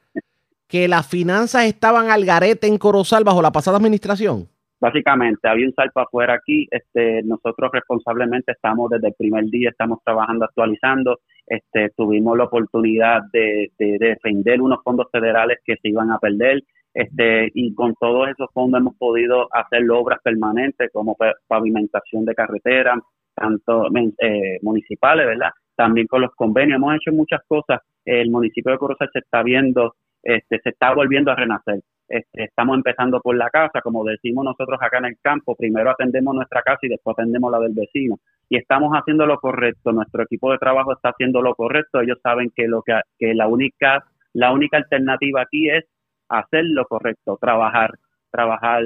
que las finanzas estaban al garete en Corozal bajo la pasada administración. Básicamente, había un salto afuera aquí. Este, nosotros responsablemente estamos desde el primer día, estamos trabajando, actualizando. Este, tuvimos la oportunidad de, de defender unos fondos federales que se iban a perder. Este, y con todos esos fondos hemos podido hacer obras permanentes como pa- pavimentación de carreteras, tanto eh, municipales, ¿verdad? También con los convenios. Hemos hecho muchas cosas. El municipio de Corozal se está viendo, este, se está volviendo a renacer. Este, estamos empezando por la casa, como decimos nosotros acá en el campo, primero atendemos nuestra casa y después atendemos la del vecino. Y estamos haciendo lo correcto, nuestro equipo de trabajo está haciendo lo correcto, ellos saben que lo que, que la única la única alternativa aquí es hacer lo correcto, trabajar, trabajar.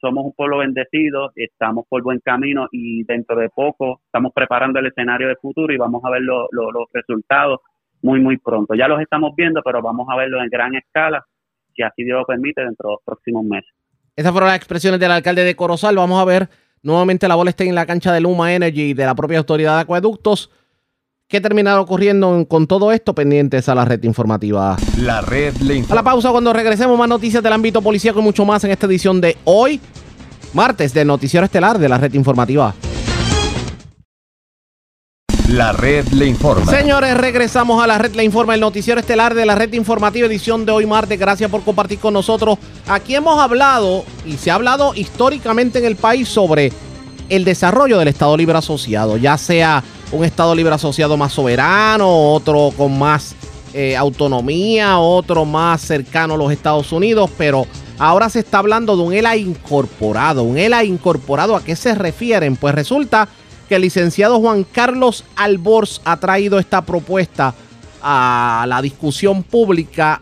Somos un pueblo bendecido, estamos por buen camino y dentro de poco estamos preparando el escenario de futuro y vamos a ver lo- lo- los resultados muy, muy pronto. Ya los estamos viendo, pero vamos a verlos en gran escala, si así Dios lo permite, dentro de los próximos meses. Esas fueron las expresiones del alcalde de Corozal. Vamos a ver nuevamente la bola está en la cancha de Luma Energy y de la propia autoridad de acueductos. ¿Qué terminará ocurriendo en- con todo esto? Pendientes a la red informativa. La red le A informa. la pausa cuando regresemos más noticias del ámbito policíaco y mucho más en esta edición de hoy, martes del noticiero estelar de la red informativa. La red le informa. Señores, regresamos a la red Le Informa, el noticiero estelar de la red informativa edición de hoy martes. Gracias por compartir con nosotros. Aquí hemos hablado y se ha hablado históricamente en el país sobre el desarrollo del Estado Libre Asociado, ya sea un Estado Libre Asociado más soberano, otro con más eh, autonomía, otro más cercano a los Estados Unidos, pero ahora se está hablando de un ELA incorporado. ¿Un ELA incorporado a qué se refieren? Pues resulta que el licenciado Juan Carlos Alborz ha traído esta propuesta a la discusión pública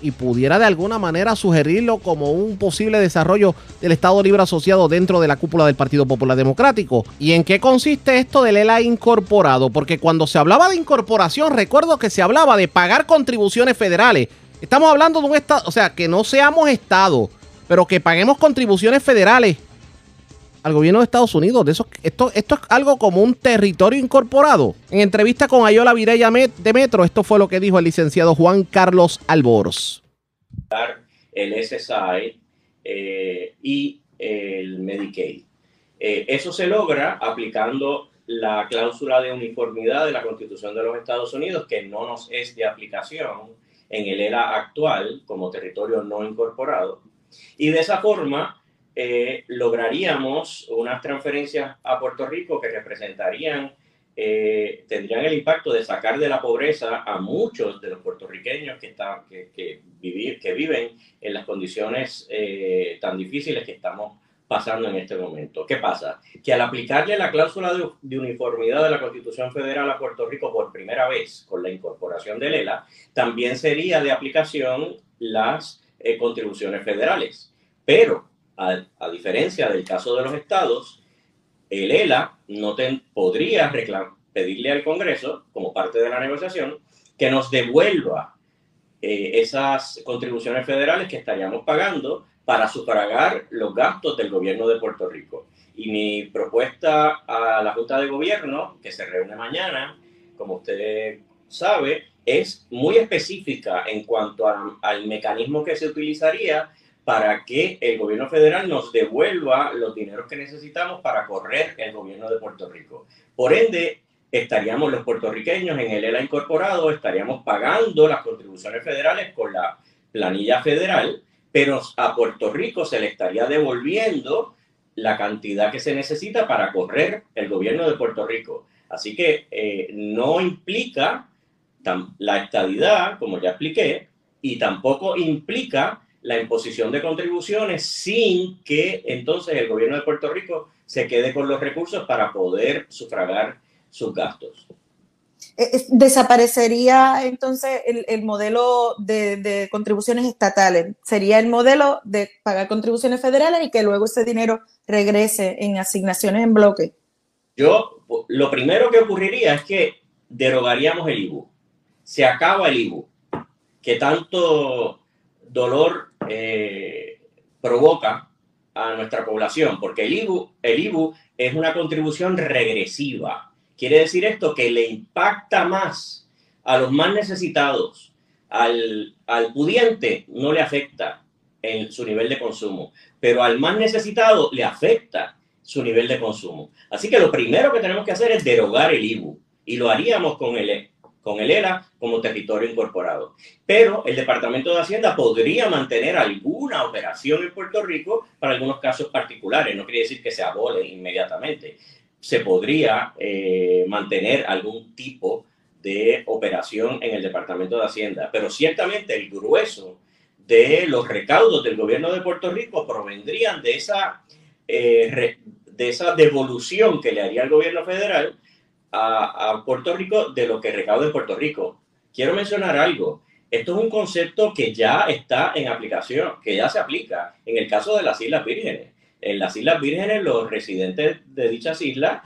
y pudiera de alguna manera sugerirlo como un posible desarrollo del Estado Libre Asociado dentro de la cúpula del Partido Popular Democrático. ¿Y en qué consiste esto del ELA incorporado? Porque cuando se hablaba de incorporación, recuerdo que se hablaba de pagar contribuciones federales. Estamos hablando de un Estado, o sea, que no seamos Estado, pero que paguemos contribuciones federales al gobierno de Estados Unidos. De eso, esto, esto es algo como un territorio incorporado. En entrevista con Ayola Vireya de Metro, esto fue lo que dijo el licenciado Juan Carlos Alboros. El SSI eh, y el Medicaid. Eh, eso se logra aplicando la cláusula de uniformidad de la Constitución de los Estados Unidos, que no nos es de aplicación en el ERA actual como territorio no incorporado. Y de esa forma eh, lograríamos unas transferencias a Puerto Rico que representarían, eh, tendrían el impacto de sacar de la pobreza a muchos de los puertorriqueños que, están, que, que, vivir, que viven en las condiciones eh, tan difíciles que estamos pasando en este momento. ¿Qué pasa? Que al aplicarle la cláusula de, uniformidad de la Constitución Federal a Puerto Rico por primera vez con la incorporación del ELA, también sería de aplicación las eh, contribuciones federales. Pero, a, diferencia del caso de los estados, el ELA no podría pedirle al Congreso, como parte de la negociación, que nos devuelva eh, esas contribuciones federales que estaríamos pagando para sufragar los gastos del gobierno de Puerto Rico. Y mi propuesta a la Junta de Gobierno, que se reúne mañana, como usted sabe, es muy específica en cuanto al mecanismo que se utilizaría para que el gobierno federal nos devuelva los dineros que necesitamos para correr el gobierno de Puerto Rico. Por ende, estaríamos los puertorriqueños en el ELA incorporado, estaríamos pagando las contribuciones federales con la planilla federal pero a Puerto Rico se le estaría devolviendo la cantidad que se necesita para correr el gobierno de Puerto Rico. Así que eh, no implica la estadidad, como ya expliqué, y tampoco implica la imposición de contribuciones sin que entonces el gobierno de Puerto Rico se quede con los recursos para poder sufragar sus gastos. Eh, desaparecería entonces el, modelo de, contribuciones estatales. Sería el modelo de pagar contribuciones federales y que luego ese dinero regrese en asignaciones en bloque. Yo, lo primero que ocurriría es que derogaríamos el IBU. Se acaba el IBU, que tanto dolor eh, provoca a nuestra población, porque el IBU, el IBU es una contribución regresiva Quiere decir esto que le impacta más a los más necesitados, al, al pudiente no le afecta en su nivel de consumo, pero al más necesitado le afecta su nivel de consumo. Así que lo primero que tenemos que hacer es derogar el IBU y lo haríamos con el, con el ELA como territorio incorporado. Pero el Departamento de Hacienda podría mantener alguna operación en Puerto Rico para algunos casos particulares, no quiere decir que se abole inmediatamente, se podría eh, mantener algún tipo de operación en el Departamento de Hacienda. Pero ciertamente el grueso de los recaudos del gobierno de Puerto Rico provendrían de esa, eh, de esa devolución que le haría el gobierno federal a, Puerto Rico de lo que en Puerto Rico. Quiero mencionar algo. Esto es un concepto que ya está en aplicación, que ya se aplica en el caso de las Islas Vírgenes en las Islas Vírgenes los residentes de dichas islas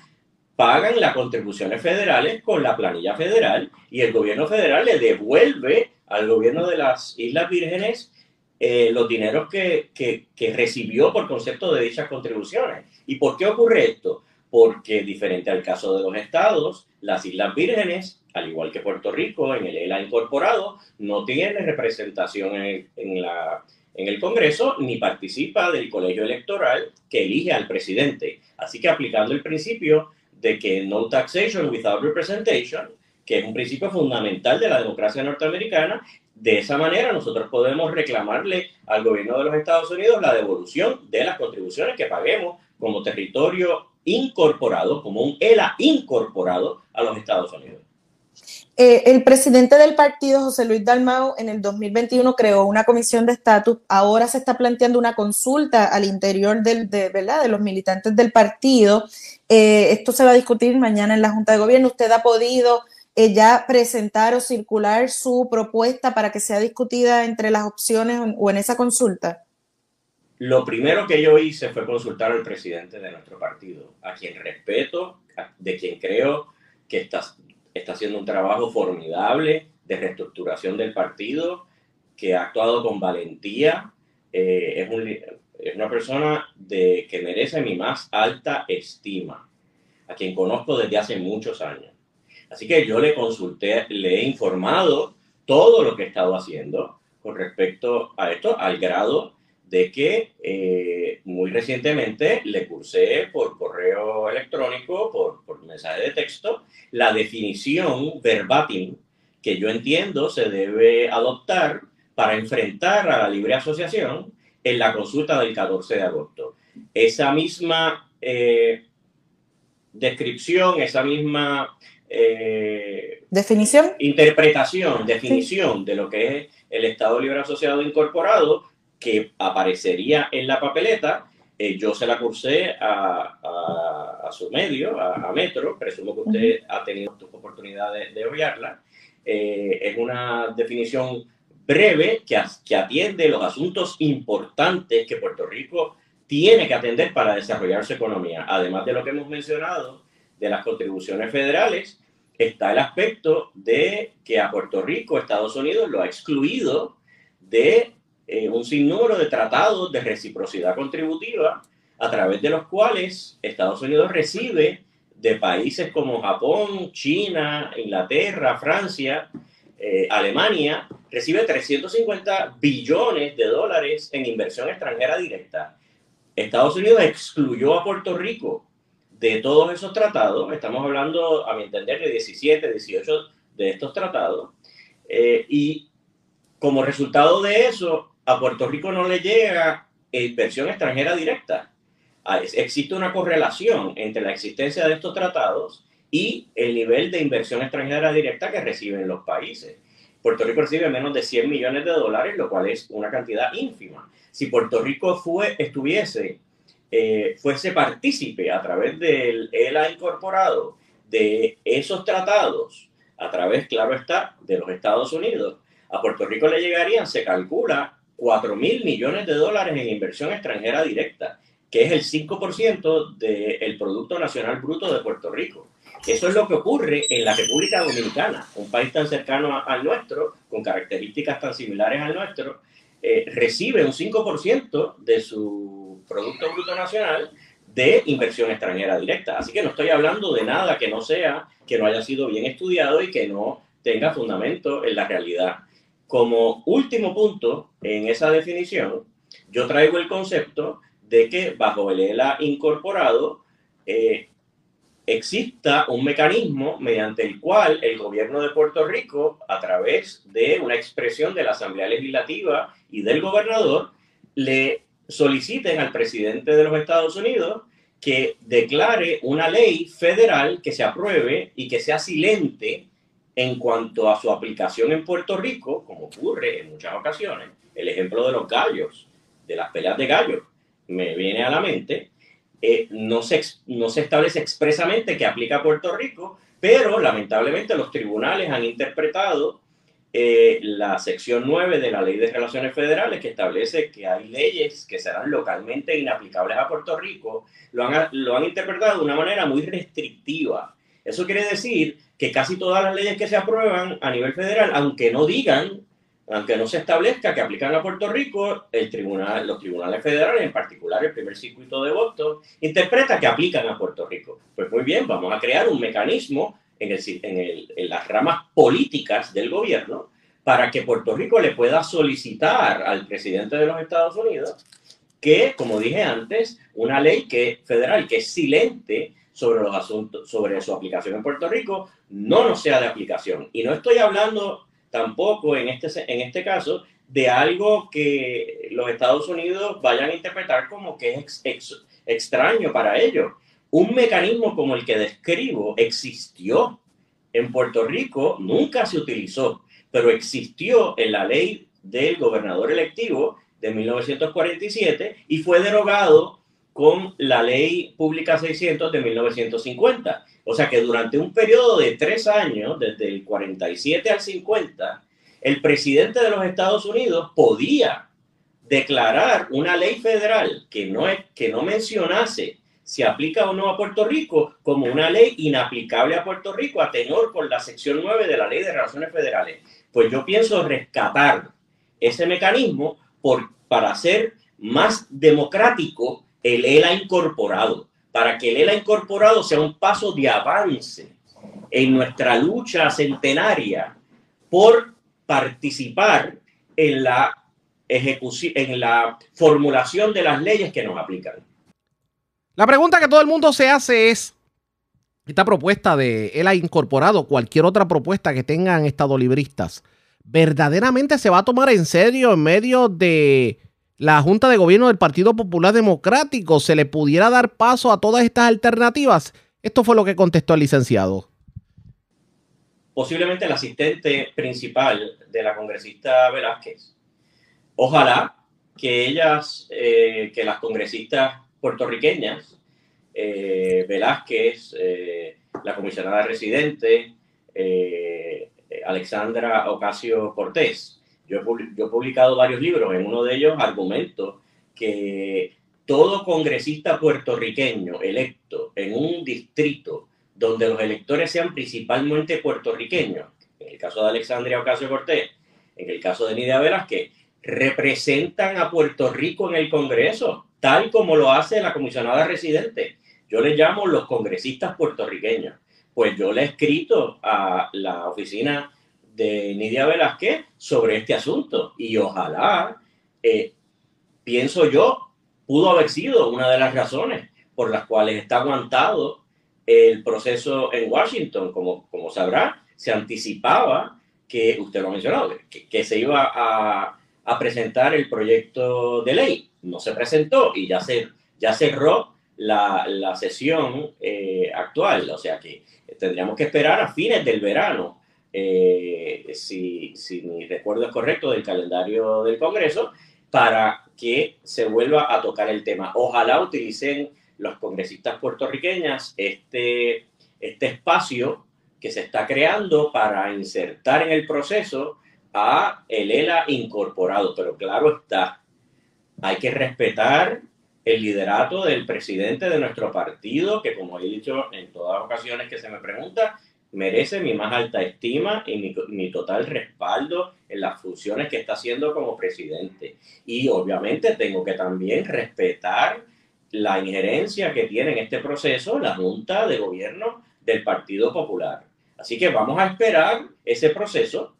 pagan las contribuciones federales con la planilla federal y el gobierno federal le devuelve al gobierno de las Islas Vírgenes eh, los dineros que, que, recibió por concepto de dichas contribuciones. ¿Y por qué ocurre esto? Porque diferente al caso de los estados, las Islas Vírgenes, al igual que Puerto Rico, en el ELA incorporado, no tiene representación en la en el Congreso ni participa del colegio electoral que elige al presidente. Así que aplicando el principio de que no taxation without representation, que es un principio fundamental de la democracia norteamericana, de esa manera nosotros podemos reclamarle al gobierno de los Estados Unidos la devolución de las contribuciones que paguemos como territorio incorporado, como un ELA incorporado a los Estados Unidos. Eh, el presidente del partido, José Luis Dalmau, en el 2021 creó una comisión de estatus. Ahora se está planteando una consulta al interior de, de los militantes del partido. Eh, esto se va a discutir mañana en la Junta de Gobierno. ¿Usted ha podido eh, ya presentar o circular su propuesta para que sea discutida entre las opciones o en esa consulta? Lo primero que yo hice fue consultar al presidente de nuestro partido, a quien respeto, de quien creo que está está haciendo un trabajo formidable de reestructuración del partido, que ha actuado con valentía. Eh, es, un, es una persona de, que merece mi más alta estima, a quien conozco desde hace muchos años. Así que yo le consulté, le he informado todo lo que he estado haciendo con respecto a esto, al grado de que eh, muy recientemente le cursé por correo electrónico, por, por mensaje de texto, la definición verbatim que yo entiendo se debe adoptar para enfrentar a la libre asociación en la consulta del 14 de agosto. Esa misma eh, descripción, esa misma eh, definición, interpretación, definición de lo que es el Estado Libre Asociado Incorporado, que aparecería en la papeleta, eh, yo se la cursé a, su medio, a, Metro, presumo que usted ha tenido oportunidad de, de obviarla. es una definición breve que, que atiende los asuntos importantes que Puerto Rico tiene que atender para desarrollar su economía. Además de lo que hemos mencionado de las contribuciones federales, está el aspecto de que a Puerto Rico Estados Unidos lo ha excluido de eh, un sinnúmero de tratados de reciprocidad contributiva a través de los cuales Estados Unidos recibe de países como Japón, China, Inglaterra, Francia, eh, Alemania recibe 350 billones de dólares en inversión extranjera directa. Estados Unidos excluyó a Puerto Rico de todos esos tratados. Estamos hablando, a mi entender, de 17, 18 de estos tratados. Eh, y como resultado de eso, a Puerto Rico no le llega inversión extranjera directa. Ah, existe una correlación entre la existencia de estos tratados y el nivel de inversión extranjera directa que reciben los países. Puerto Rico recibe menos de 100 millones de dólares, lo cual es una cantidad ínfima. Si Puerto Rico fue, estuviese, eh, fuese partícipe a través del ELA incorporado de esos tratados, a través, claro está, de los Estados Unidos, a Puerto Rico le llegarían, se calcula, 4 mil millones de dólares en inversión extranjera directa, que es el 5% del Producto Nacional Bruto de Puerto Rico. Eso es lo que ocurre en la República Dominicana, un país tan cercano al nuestro, con características tan similares al nuestro, eh, recibe un 5% de su Producto Bruto Nacional de inversión extranjera directa. Así que no estoy hablando de nada que no sea, que no haya sido bien estudiado y que no tenga fundamento en la realidad. Como último punto en esa definición, yo traigo el concepto de que bajo el ELA incorporado, eh, exista un mecanismo mediante el cual el gobierno de Puerto Rico, a través de una expresión de la Asamblea Legislativa y del gobernador, le soliciten al presidente de los Estados Unidos que declare una ley federal que se apruebe y que sea silente en cuanto a su aplicación en Puerto Rico, como ocurre en muchas ocasiones. El ejemplo de los gallos, de las peleas de gallos, me viene a la mente, eh, no, se, establece expresamente que aplica a Puerto Rico, pero lamentablemente los tribunales han interpretado eh, la sección 9 de la Ley de Relaciones Federales que establece que hay leyes que serán localmente inaplicables a Puerto Rico, lo han interpretado de una manera muy restrictiva. Eso quiere decir que casi todas las leyes que se aprueban a nivel federal, aunque no digan aunque no se establezca que aplican a Puerto Rico, el tribunal, los tribunales federales, en particular el primer circuito de Boston, interpreta que aplican a Puerto Rico. Pues muy bien, vamos a crear un mecanismo en, el, en, en las ramas políticas del gobierno para que Puerto Rico le pueda solicitar al presidente de los Estados Unidos que, como dije antes, una ley que, federal que es silente sobre los asuntos, sobre su aplicación en Puerto Rico, no nos sea de aplicación. Y no estoy hablando tampoco en este, en este caso de algo que los Estados Unidos vayan a interpretar como que es extraño para ellos. Un mecanismo como el que describo existió en Puerto Rico, nunca se utilizó, pero existió en la ley del gobernador electivo de 1947 y fue derogado con la ley pública 600 de 1950. O sea que durante un periodo de tres años, desde el 47 al 50, el presidente de los Estados Unidos podía declarar una ley federal que no, es, que no mencionase si aplica o no a Puerto Rico como una ley inaplicable a Puerto Rico a tenor por la sección 9 de la Ley de Relaciones Federales. Pues yo pienso rescatar ese mecanismo por, para hacer más democrático el ELA incorporado, para que el ELA incorporado sea un paso de avance en nuestra lucha centenaria por participar en la en la formulación de las leyes que nos aplican. La pregunta que todo el mundo se hace es, esta propuesta de él ha incorporado cualquier otra propuesta que tengan estado libristas, ¿verdaderamente se va a tomar en serio en medio de la Junta de Gobierno del Partido Popular Democrático? ¿Se le pudiera dar paso a todas estas alternativas? Esto fue lo que contestó el licenciado. Posiblemente el asistente principal de la congresista Velázquez. Ojalá que ellas, eh, que las congresistas puertorriqueñas, eh, Velázquez, eh, la comisionada residente, Alexandra Ocasio Cortés. Yo he, yo he publicado varios libros, en uno de ellos argumento que todo congresista puertorriqueño electo en un distrito donde los electores sean principalmente puertorriqueños, en el caso de Alexandria Ocasio Cortés, en el caso de Nidia Velázquez, representan a Puerto Rico en el Congreso, tal como lo hace la comisionada residente. Yo le llamo los congresistas puertorriqueños. Pues yo le he escrito a la oficina de Nidia Velázquez sobre este asunto y ojalá, eh, pienso yo, pudo haber sido una de las razones por las cuales está aguantado el proceso en Washington. Como, como sabrá, se anticipaba que, usted lo ha mencionado, que, se iba a, a, presentar el proyecto de ley. No se presentó y ya, se, ya cerró la, la sesión eh, actual. O sea que tendríamos que esperar a fines del verano, eh, si, si mi recuerdo es correcto, del calendario del Congreso, para que se vuelva a tocar el tema. Ojalá utilicen los congresistas puertorriqueñas este, este espacio que se está creando para insertar en el proceso a el ELA incorporado. Pero claro está, hay que respetar el liderato del presidente de nuestro partido, que como he dicho en todas ocasiones que se me pregunta, merece mi más alta estima y mi, mi, total respaldo en las funciones que está haciendo como presidente. Y obviamente tengo que también respetar la injerencia que tiene en este proceso la Junta de Gobierno del Partido Popular. Así que vamos a esperar ese proceso.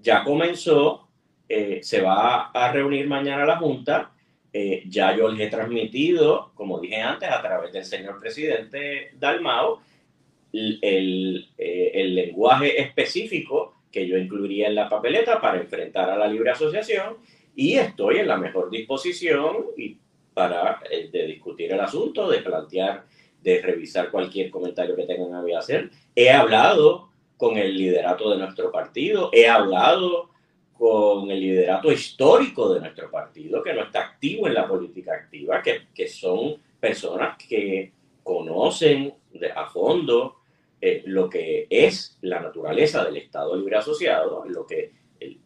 Ya comenzó, eh, se va a reunir mañana la Junta. Eh, ya yo les he transmitido, como dije antes, a través del señor presidente Dalmao, el, eh, el lenguaje específico que yo incluiría en la papeleta para enfrentar a la libre asociación y estoy en la mejor disposición y para eh, de discutir el asunto, de plantear, de revisar cualquier comentario que tengan a hacer. He hablado con el liderato de nuestro partido, he hablado con el liderato histórico de nuestro partido, que no está activo en la política activa, que, que son personas que conocen de, a fondo eh, lo que es la naturaleza del Estado Libre Asociado, lo que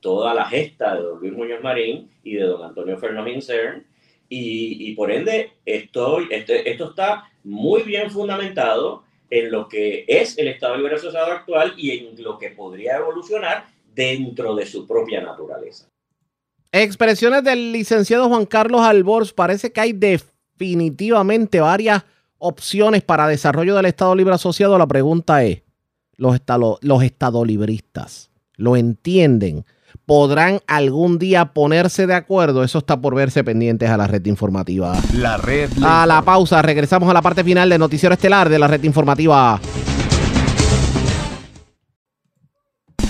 toda la gesta de don Luis Muñoz Marín y de don Antonio Fernández Cern, y, por ende estoy, este, esto está muy bien fundamentado en lo que es el Estado Libre Asociado actual y en lo que podría evolucionar dentro de su propia naturaleza. Expresiones del licenciado Juan Carlos Albors, parece que hay definitivamente varias opciones para desarrollo del Estado Libre Asociado, la pregunta es, los, estado, los estadolibristas lo entienden, podrán algún día ponerse de acuerdo. Eso está por verse pendientes a la red informativa. La red. A la pausa, regresamos a la parte final del noticiero estelar de la red informativa.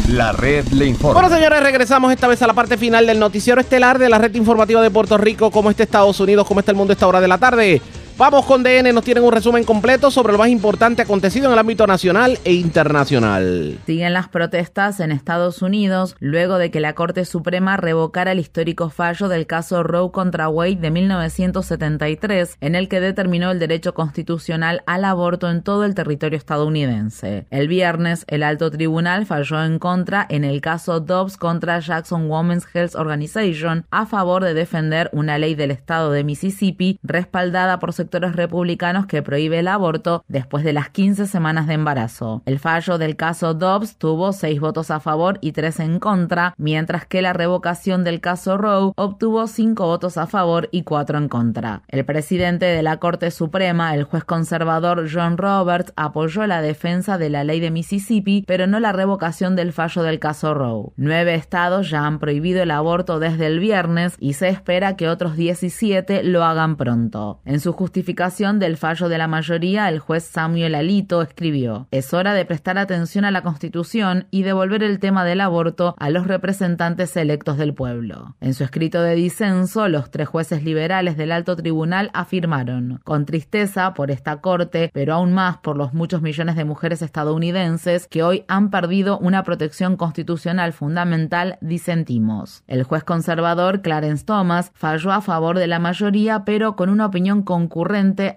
La red le informa. Bueno, señores, regresamos esta vez a la parte final del noticiero estelar de la red informativa de Puerto Rico. ¿Cómo está Estados Unidos? ¿Cómo está el mundo a esta hora de la tarde? Vamos con DN, nos tienen un resumen completo sobre lo más importante acontecido en el ámbito nacional e internacional. Siguen las protestas en Estados Unidos luego de que la Corte Suprema revocara el histórico fallo del caso Roe contra Wade de 1973, en el que determinó el derecho constitucional al aborto en todo el territorio estadounidense. El viernes, el alto tribunal falló en contra en el caso Dobbs contra Jackson Women's Health Organization a favor de defender una ley del estado de Mississippi respaldada por sectores republicanos que prohíbe el aborto después de las 15 semanas de embarazo. El fallo del caso Dobbs tuvo seis votos a favor y tres en contra, mientras que la revocación del caso Roe obtuvo cinco votos a favor y cuatro en contra. El presidente de la Corte Suprema, el juez conservador John Roberts, apoyó la defensa de la ley de Mississippi, pero no la revocación del fallo del caso Roe. Nueve estados ya han prohibido el aborto desde el viernes y se espera que otros 17 lo hagan pronto. En su justificación del fallo de la mayoría, el juez Samuel Alito escribió: Es hora de prestar atención a la Constitución y devolver el tema del aborto a los representantes electos del pueblo. En su escrito de disenso, los tres jueces liberales del alto tribunal afirmaron, con tristeza por esta corte, pero aún más por los muchos millones de mujeres estadounidenses que hoy han perdido una protección constitucional fundamental, disentimos. El juez conservador Clarence Thomas falló a favor de la mayoría, pero con una opinión concurrente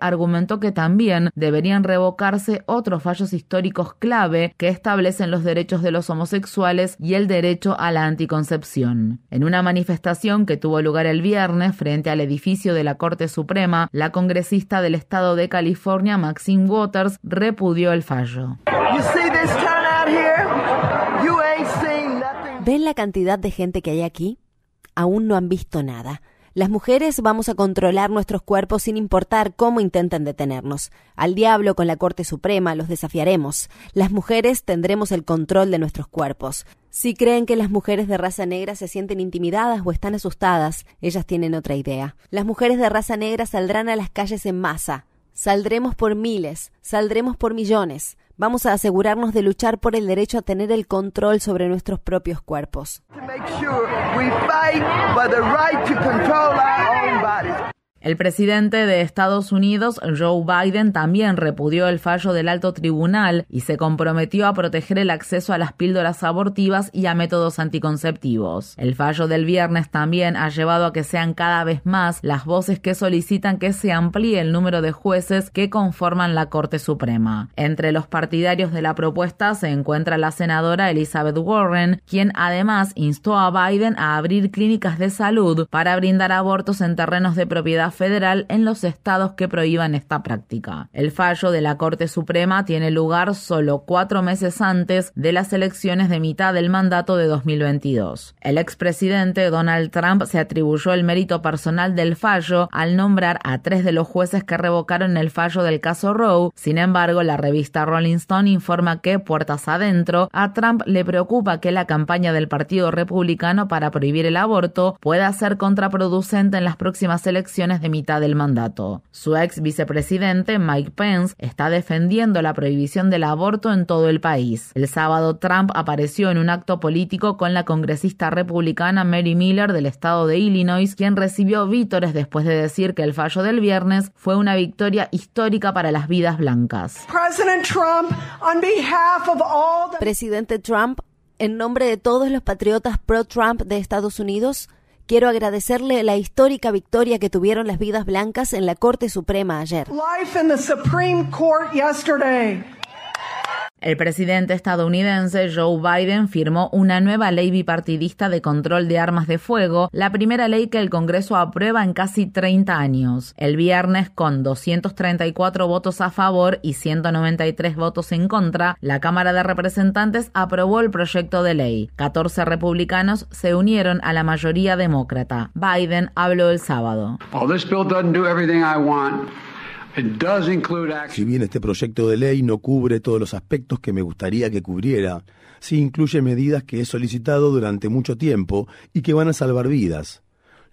argumentó que también deberían revocarse otros fallos históricos clave que establecen los derechos de los homosexuales y el derecho a la anticoncepción. En una manifestación que tuvo lugar el viernes frente al edificio de la Corte Suprema, la congresista del estado de California, Maxine Waters, repudió el fallo. ¿Ven la cantidad de gente que hay aquí? Aún no han visto nada. Las mujeres vamos a controlar nuestros cuerpos sin importar cómo intenten detenernos. Al diablo con la Corte Suprema los desafiaremos. Las mujeres tendremos el control de nuestros cuerpos. Si creen que las mujeres de raza negra se sienten intimidadas o están asustadas, ellas tienen otra idea. Las mujeres de raza negra saldrán a las calles en masa. Saldremos por miles, saldremos por millones. Vamos a asegurarnos de luchar por el derecho a tener el control sobre nuestros propios cuerpos. El presidente de Estados Unidos, Joe Biden, también repudió el fallo del alto tribunal y se comprometió a proteger el acceso a las píldoras abortivas y a métodos anticonceptivos. El fallo del viernes también ha llevado a que sean cada vez más las voces que solicitan que se amplíe el número de jueces que conforman la Corte Suprema. Entre los partidarios de la propuesta se encuentra la senadora Elizabeth Warren, quien además instó a Biden a abrir clínicas de salud para brindar abortos en terrenos de propiedad federal en los estados que prohíban esta práctica. El fallo de la Corte Suprema tiene lugar solo cuatro meses antes de las elecciones de mitad del mandato de 2022. El expresidente Donald Trump se atribuyó el mérito personal del fallo al nombrar a tres de los jueces que revocaron el fallo del caso Roe. Sin embargo, la revista Rolling Stone informa que, puertas adentro, a Trump le preocupa que la campaña del Partido Republicano para prohibir el aborto pueda ser contraproducente en las próximas elecciones mitad del mandato. Su ex vicepresidente, Mike Pence, está defendiendo la prohibición del aborto en todo el país. El sábado, Trump apareció en un acto político con la congresista republicana Mary Miller del estado de Illinois, quien recibió vítores después de decir que el fallo del viernes fue una victoria histórica para las vidas blancas. Presidente Trump, en nombre de todos los patriotas pro-Trump de Estados Unidos, Quiero agradecerle la histórica victoria que tuvieron las vidas blancas en la Corte Suprema ayer. El presidente estadounidense Joe Biden firmó una nueva ley bipartidista de control de armas de fuego, la primera ley que el Congreso aprueba en casi 30 años. El viernes, con 234 votos a favor y 193 votos en contra, la Cámara de Representantes aprobó el proyecto de ley. 14 republicanos se unieron a la mayoría demócrata. Biden habló el sábado. Si bien este proyecto de ley no cubre todos los aspectos que me gustaría que cubriera, sí incluye medidas que he solicitado durante mucho tiempo y que van a salvar vidas.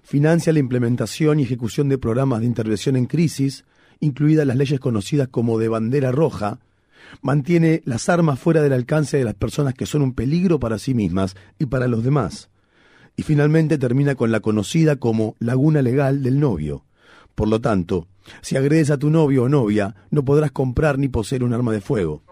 Financia la implementación y ejecución de programas de intervención en crisis, incluidas las leyes conocidas como de bandera roja, mantiene las armas fuera del alcance de las personas que son un peligro para sí mismas y para los demás. Y finalmente termina con la conocida como laguna legal del novio. Por lo tanto, si agredes a tu novio o novia, no podrás comprar ni poseer un arma de fuego.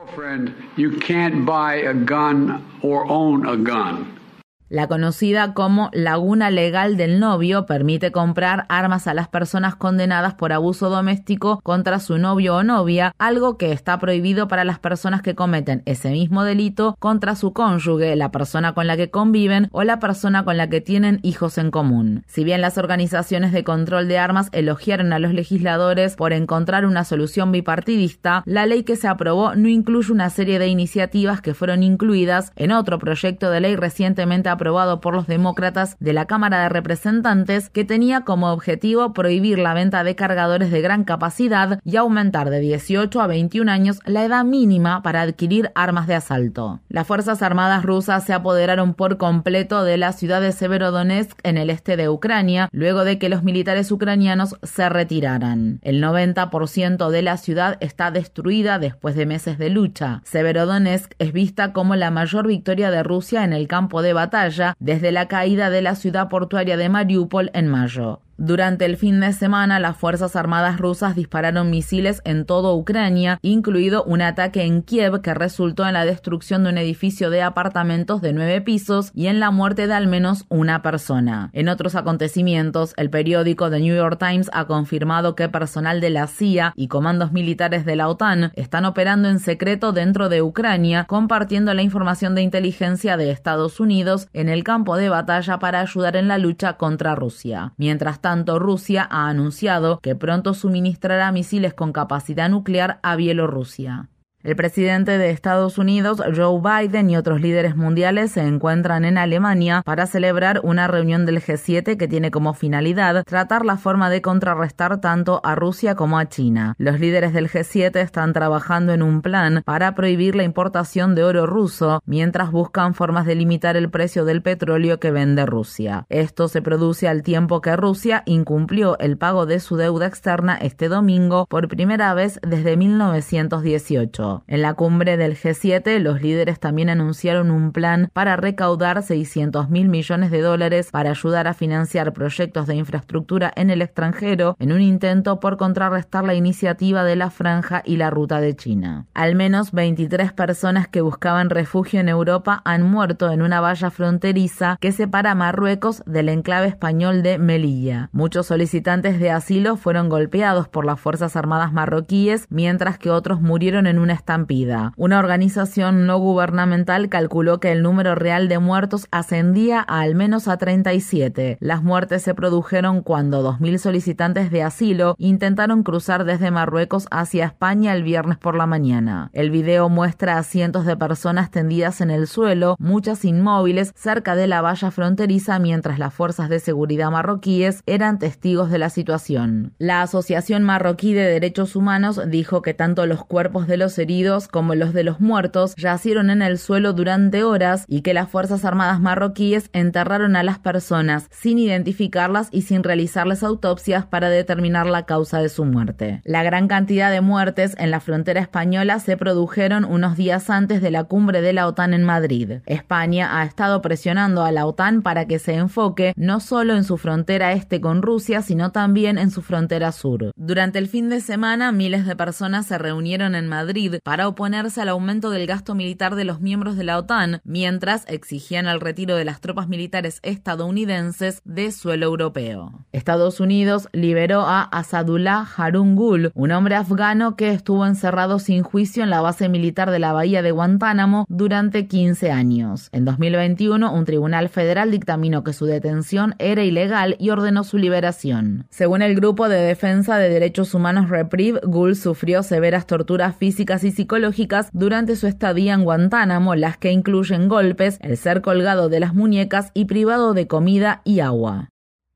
La conocida como Laguna Legal del Novio permite comprar armas a las personas condenadas por abuso doméstico contra su novio o novia, algo que está prohibido para las personas que cometen ese mismo delito contra su cónyuge, la persona con la que conviven o la persona con la que tienen hijos en común. Si bien las organizaciones de control de armas elogiaron a los legisladores por encontrar una solución bipartidista, la ley que se aprobó no incluye una serie de iniciativas que fueron incluidas en otro proyecto de ley recientemente aprobado aprobado por los demócratas de la Cámara de Representantes que tenía como objetivo prohibir la venta de cargadores de gran capacidad y aumentar de 18 a 21 años la edad mínima para adquirir armas de asalto. Las Fuerzas Armadas rusas se apoderaron por completo de la ciudad de Severodonetsk en el este de Ucrania luego de que los militares ucranianos se retiraran. El 90% de la ciudad está destruida después de meses de lucha. Severodonetsk es vista como la mayor victoria de Rusia en el campo de batalla desde la caída de la ciudad portuaria de Mariupol en mayo. Durante el fin de semana, las Fuerzas Armadas rusas dispararon misiles en toda Ucrania, incluido un ataque en Kiev que resultó en la destrucción de un edificio de apartamentos de nueve pisos y en la muerte de al menos una persona. En otros acontecimientos, el periódico The New York Times ha confirmado que personal de la CIA y comandos militares de la OTAN están operando en secreto dentro de Ucrania, compartiendo la información de inteligencia de Estados Unidos en el campo de batalla para ayudar en la lucha contra Rusia. Mientras tanto, tanto, Rusia ha anunciado que pronto suministrará misiles con capacidad nuclear a Bielorrusia. El presidente de Estados Unidos, Joe Biden, y otros líderes mundiales se encuentran en Alemania para celebrar una reunión del G7 que tiene como finalidad tratar la forma de contrarrestar tanto a Rusia como a China. Los líderes del G7 están trabajando en un plan para prohibir la importación de oro ruso mientras buscan formas de limitar el precio del petróleo que vende Rusia. Esto se produce al tiempo que Rusia incumplió el pago de su deuda externa este domingo por primera vez desde 1918. En la cumbre del G7, los líderes también anunciaron un plan para recaudar 600 mil millones de dólares para ayudar a financiar proyectos de infraestructura en el extranjero en un intento por contrarrestar la iniciativa de la Franja y la Ruta de China. Al menos 23 personas que buscaban refugio en Europa han muerto en una valla fronteriza que separa Marruecos del enclave español de Melilla. Muchos solicitantes de asilo fueron golpeados por las Fuerzas Armadas marroquíes, mientras que otros murieron en una estampida. Una organización no gubernamental calculó que el número real de muertos ascendía a al menos a 37. Las muertes se produjeron cuando 2.000 solicitantes de asilo intentaron cruzar desde Marruecos hacia España el viernes por la mañana. El video muestra a cientos de personas tendidas en el suelo, muchas inmóviles, cerca de la valla fronteriza mientras las fuerzas de seguridad marroquíes eran testigos de la situación. La Asociación Marroquí de Derechos Humanos dijo que tanto los cuerpos de los heridos como los de los muertos yacieron en el suelo durante horas y que las Fuerzas Armadas marroquíes enterraron a las personas sin identificarlas y sin realizarles autopsias para determinar la causa de su muerte. La gran cantidad de muertes en la frontera española se produjeron unos días antes de la cumbre de la OTAN en Madrid. España ha estado presionando a la OTAN para que se enfoque no solo en su frontera este con Rusia, sino también en su frontera sur. Durante el fin de semana, miles de personas se reunieron en Madrid para oponerse al aumento del gasto militar de los miembros de la OTAN, mientras exigían el retiro de las tropas militares estadounidenses de suelo europeo. Estados Unidos liberó a Asadullah Harun Gul, un hombre afgano que estuvo encerrado sin juicio en la base militar de la bahía de Guantánamo durante 15 años. En 2021, un tribunal federal dictaminó que su detención era ilegal y ordenó su liberación. Según el grupo de defensa de derechos humanos Reprieve, Gul sufrió severas torturas físicas y psicológicas durante su estadía en Guantánamo, las que incluyen golpes, el ser colgado de las muñecas y privado de comida y agua.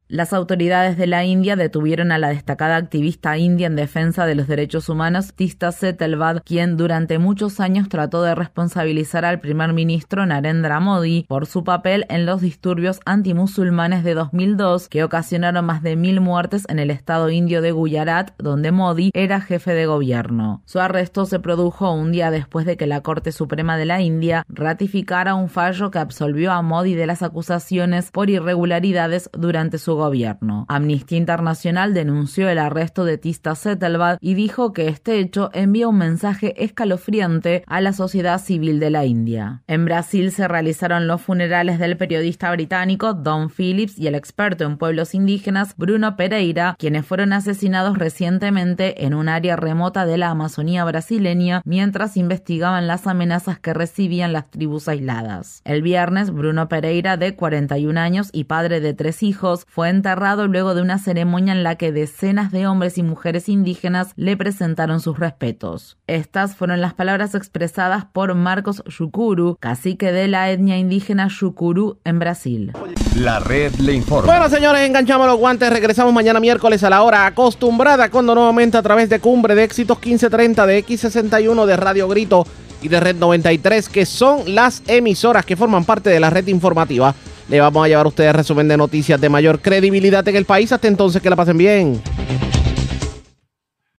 Las autoridades de la India detuvieron a la destacada activista india en defensa de los derechos humanos Tista Setelvad, quien durante muchos años trató de responsabilizar al primer ministro Narendra Modi por su papel en los disturbios antimusulmanes de 2002 que ocasionaron más de mil muertes en el estado indio de Gujarat, donde Modi era jefe de gobierno. Su arresto se produjo un día después de que la Corte Suprema de la India ratificara un fallo que absolvió a Modi de las acusaciones por irregularidades durante su gobierno gobierno. Amnistía Internacional denunció el arresto de Tista Settelbad y dijo que este hecho envía un mensaje escalofriante a la sociedad civil de la India. En Brasil se realizaron los funerales del periodista británico Don Phillips y el experto en pueblos indígenas Bruno Pereira, quienes fueron asesinados recientemente en un área remota de la Amazonía brasileña mientras investigaban las amenazas que recibían las tribus aisladas. El viernes, Bruno Pereira, de 41 años y padre de tres hijos, fue enterrado luego de una ceremonia en la que decenas de hombres y mujeres indígenas le presentaron sus respetos. Estas fueron las palabras expresadas por Marcos Shukuru, cacique de la etnia indígena Shukuru en Brasil. La red le informa. Bueno, señores, enganchamos los guantes. Regresamos mañana miércoles a la hora acostumbrada, cuando nuevamente a través de Cumbre de Éxitos 1530 de X61 de Radio Grito y de Red 93, que son las emisoras que forman parte de la red informativa. Le vamos a llevar a ustedes resumen de noticias de mayor credibilidad en el país. Hasta entonces, que la pasen bien.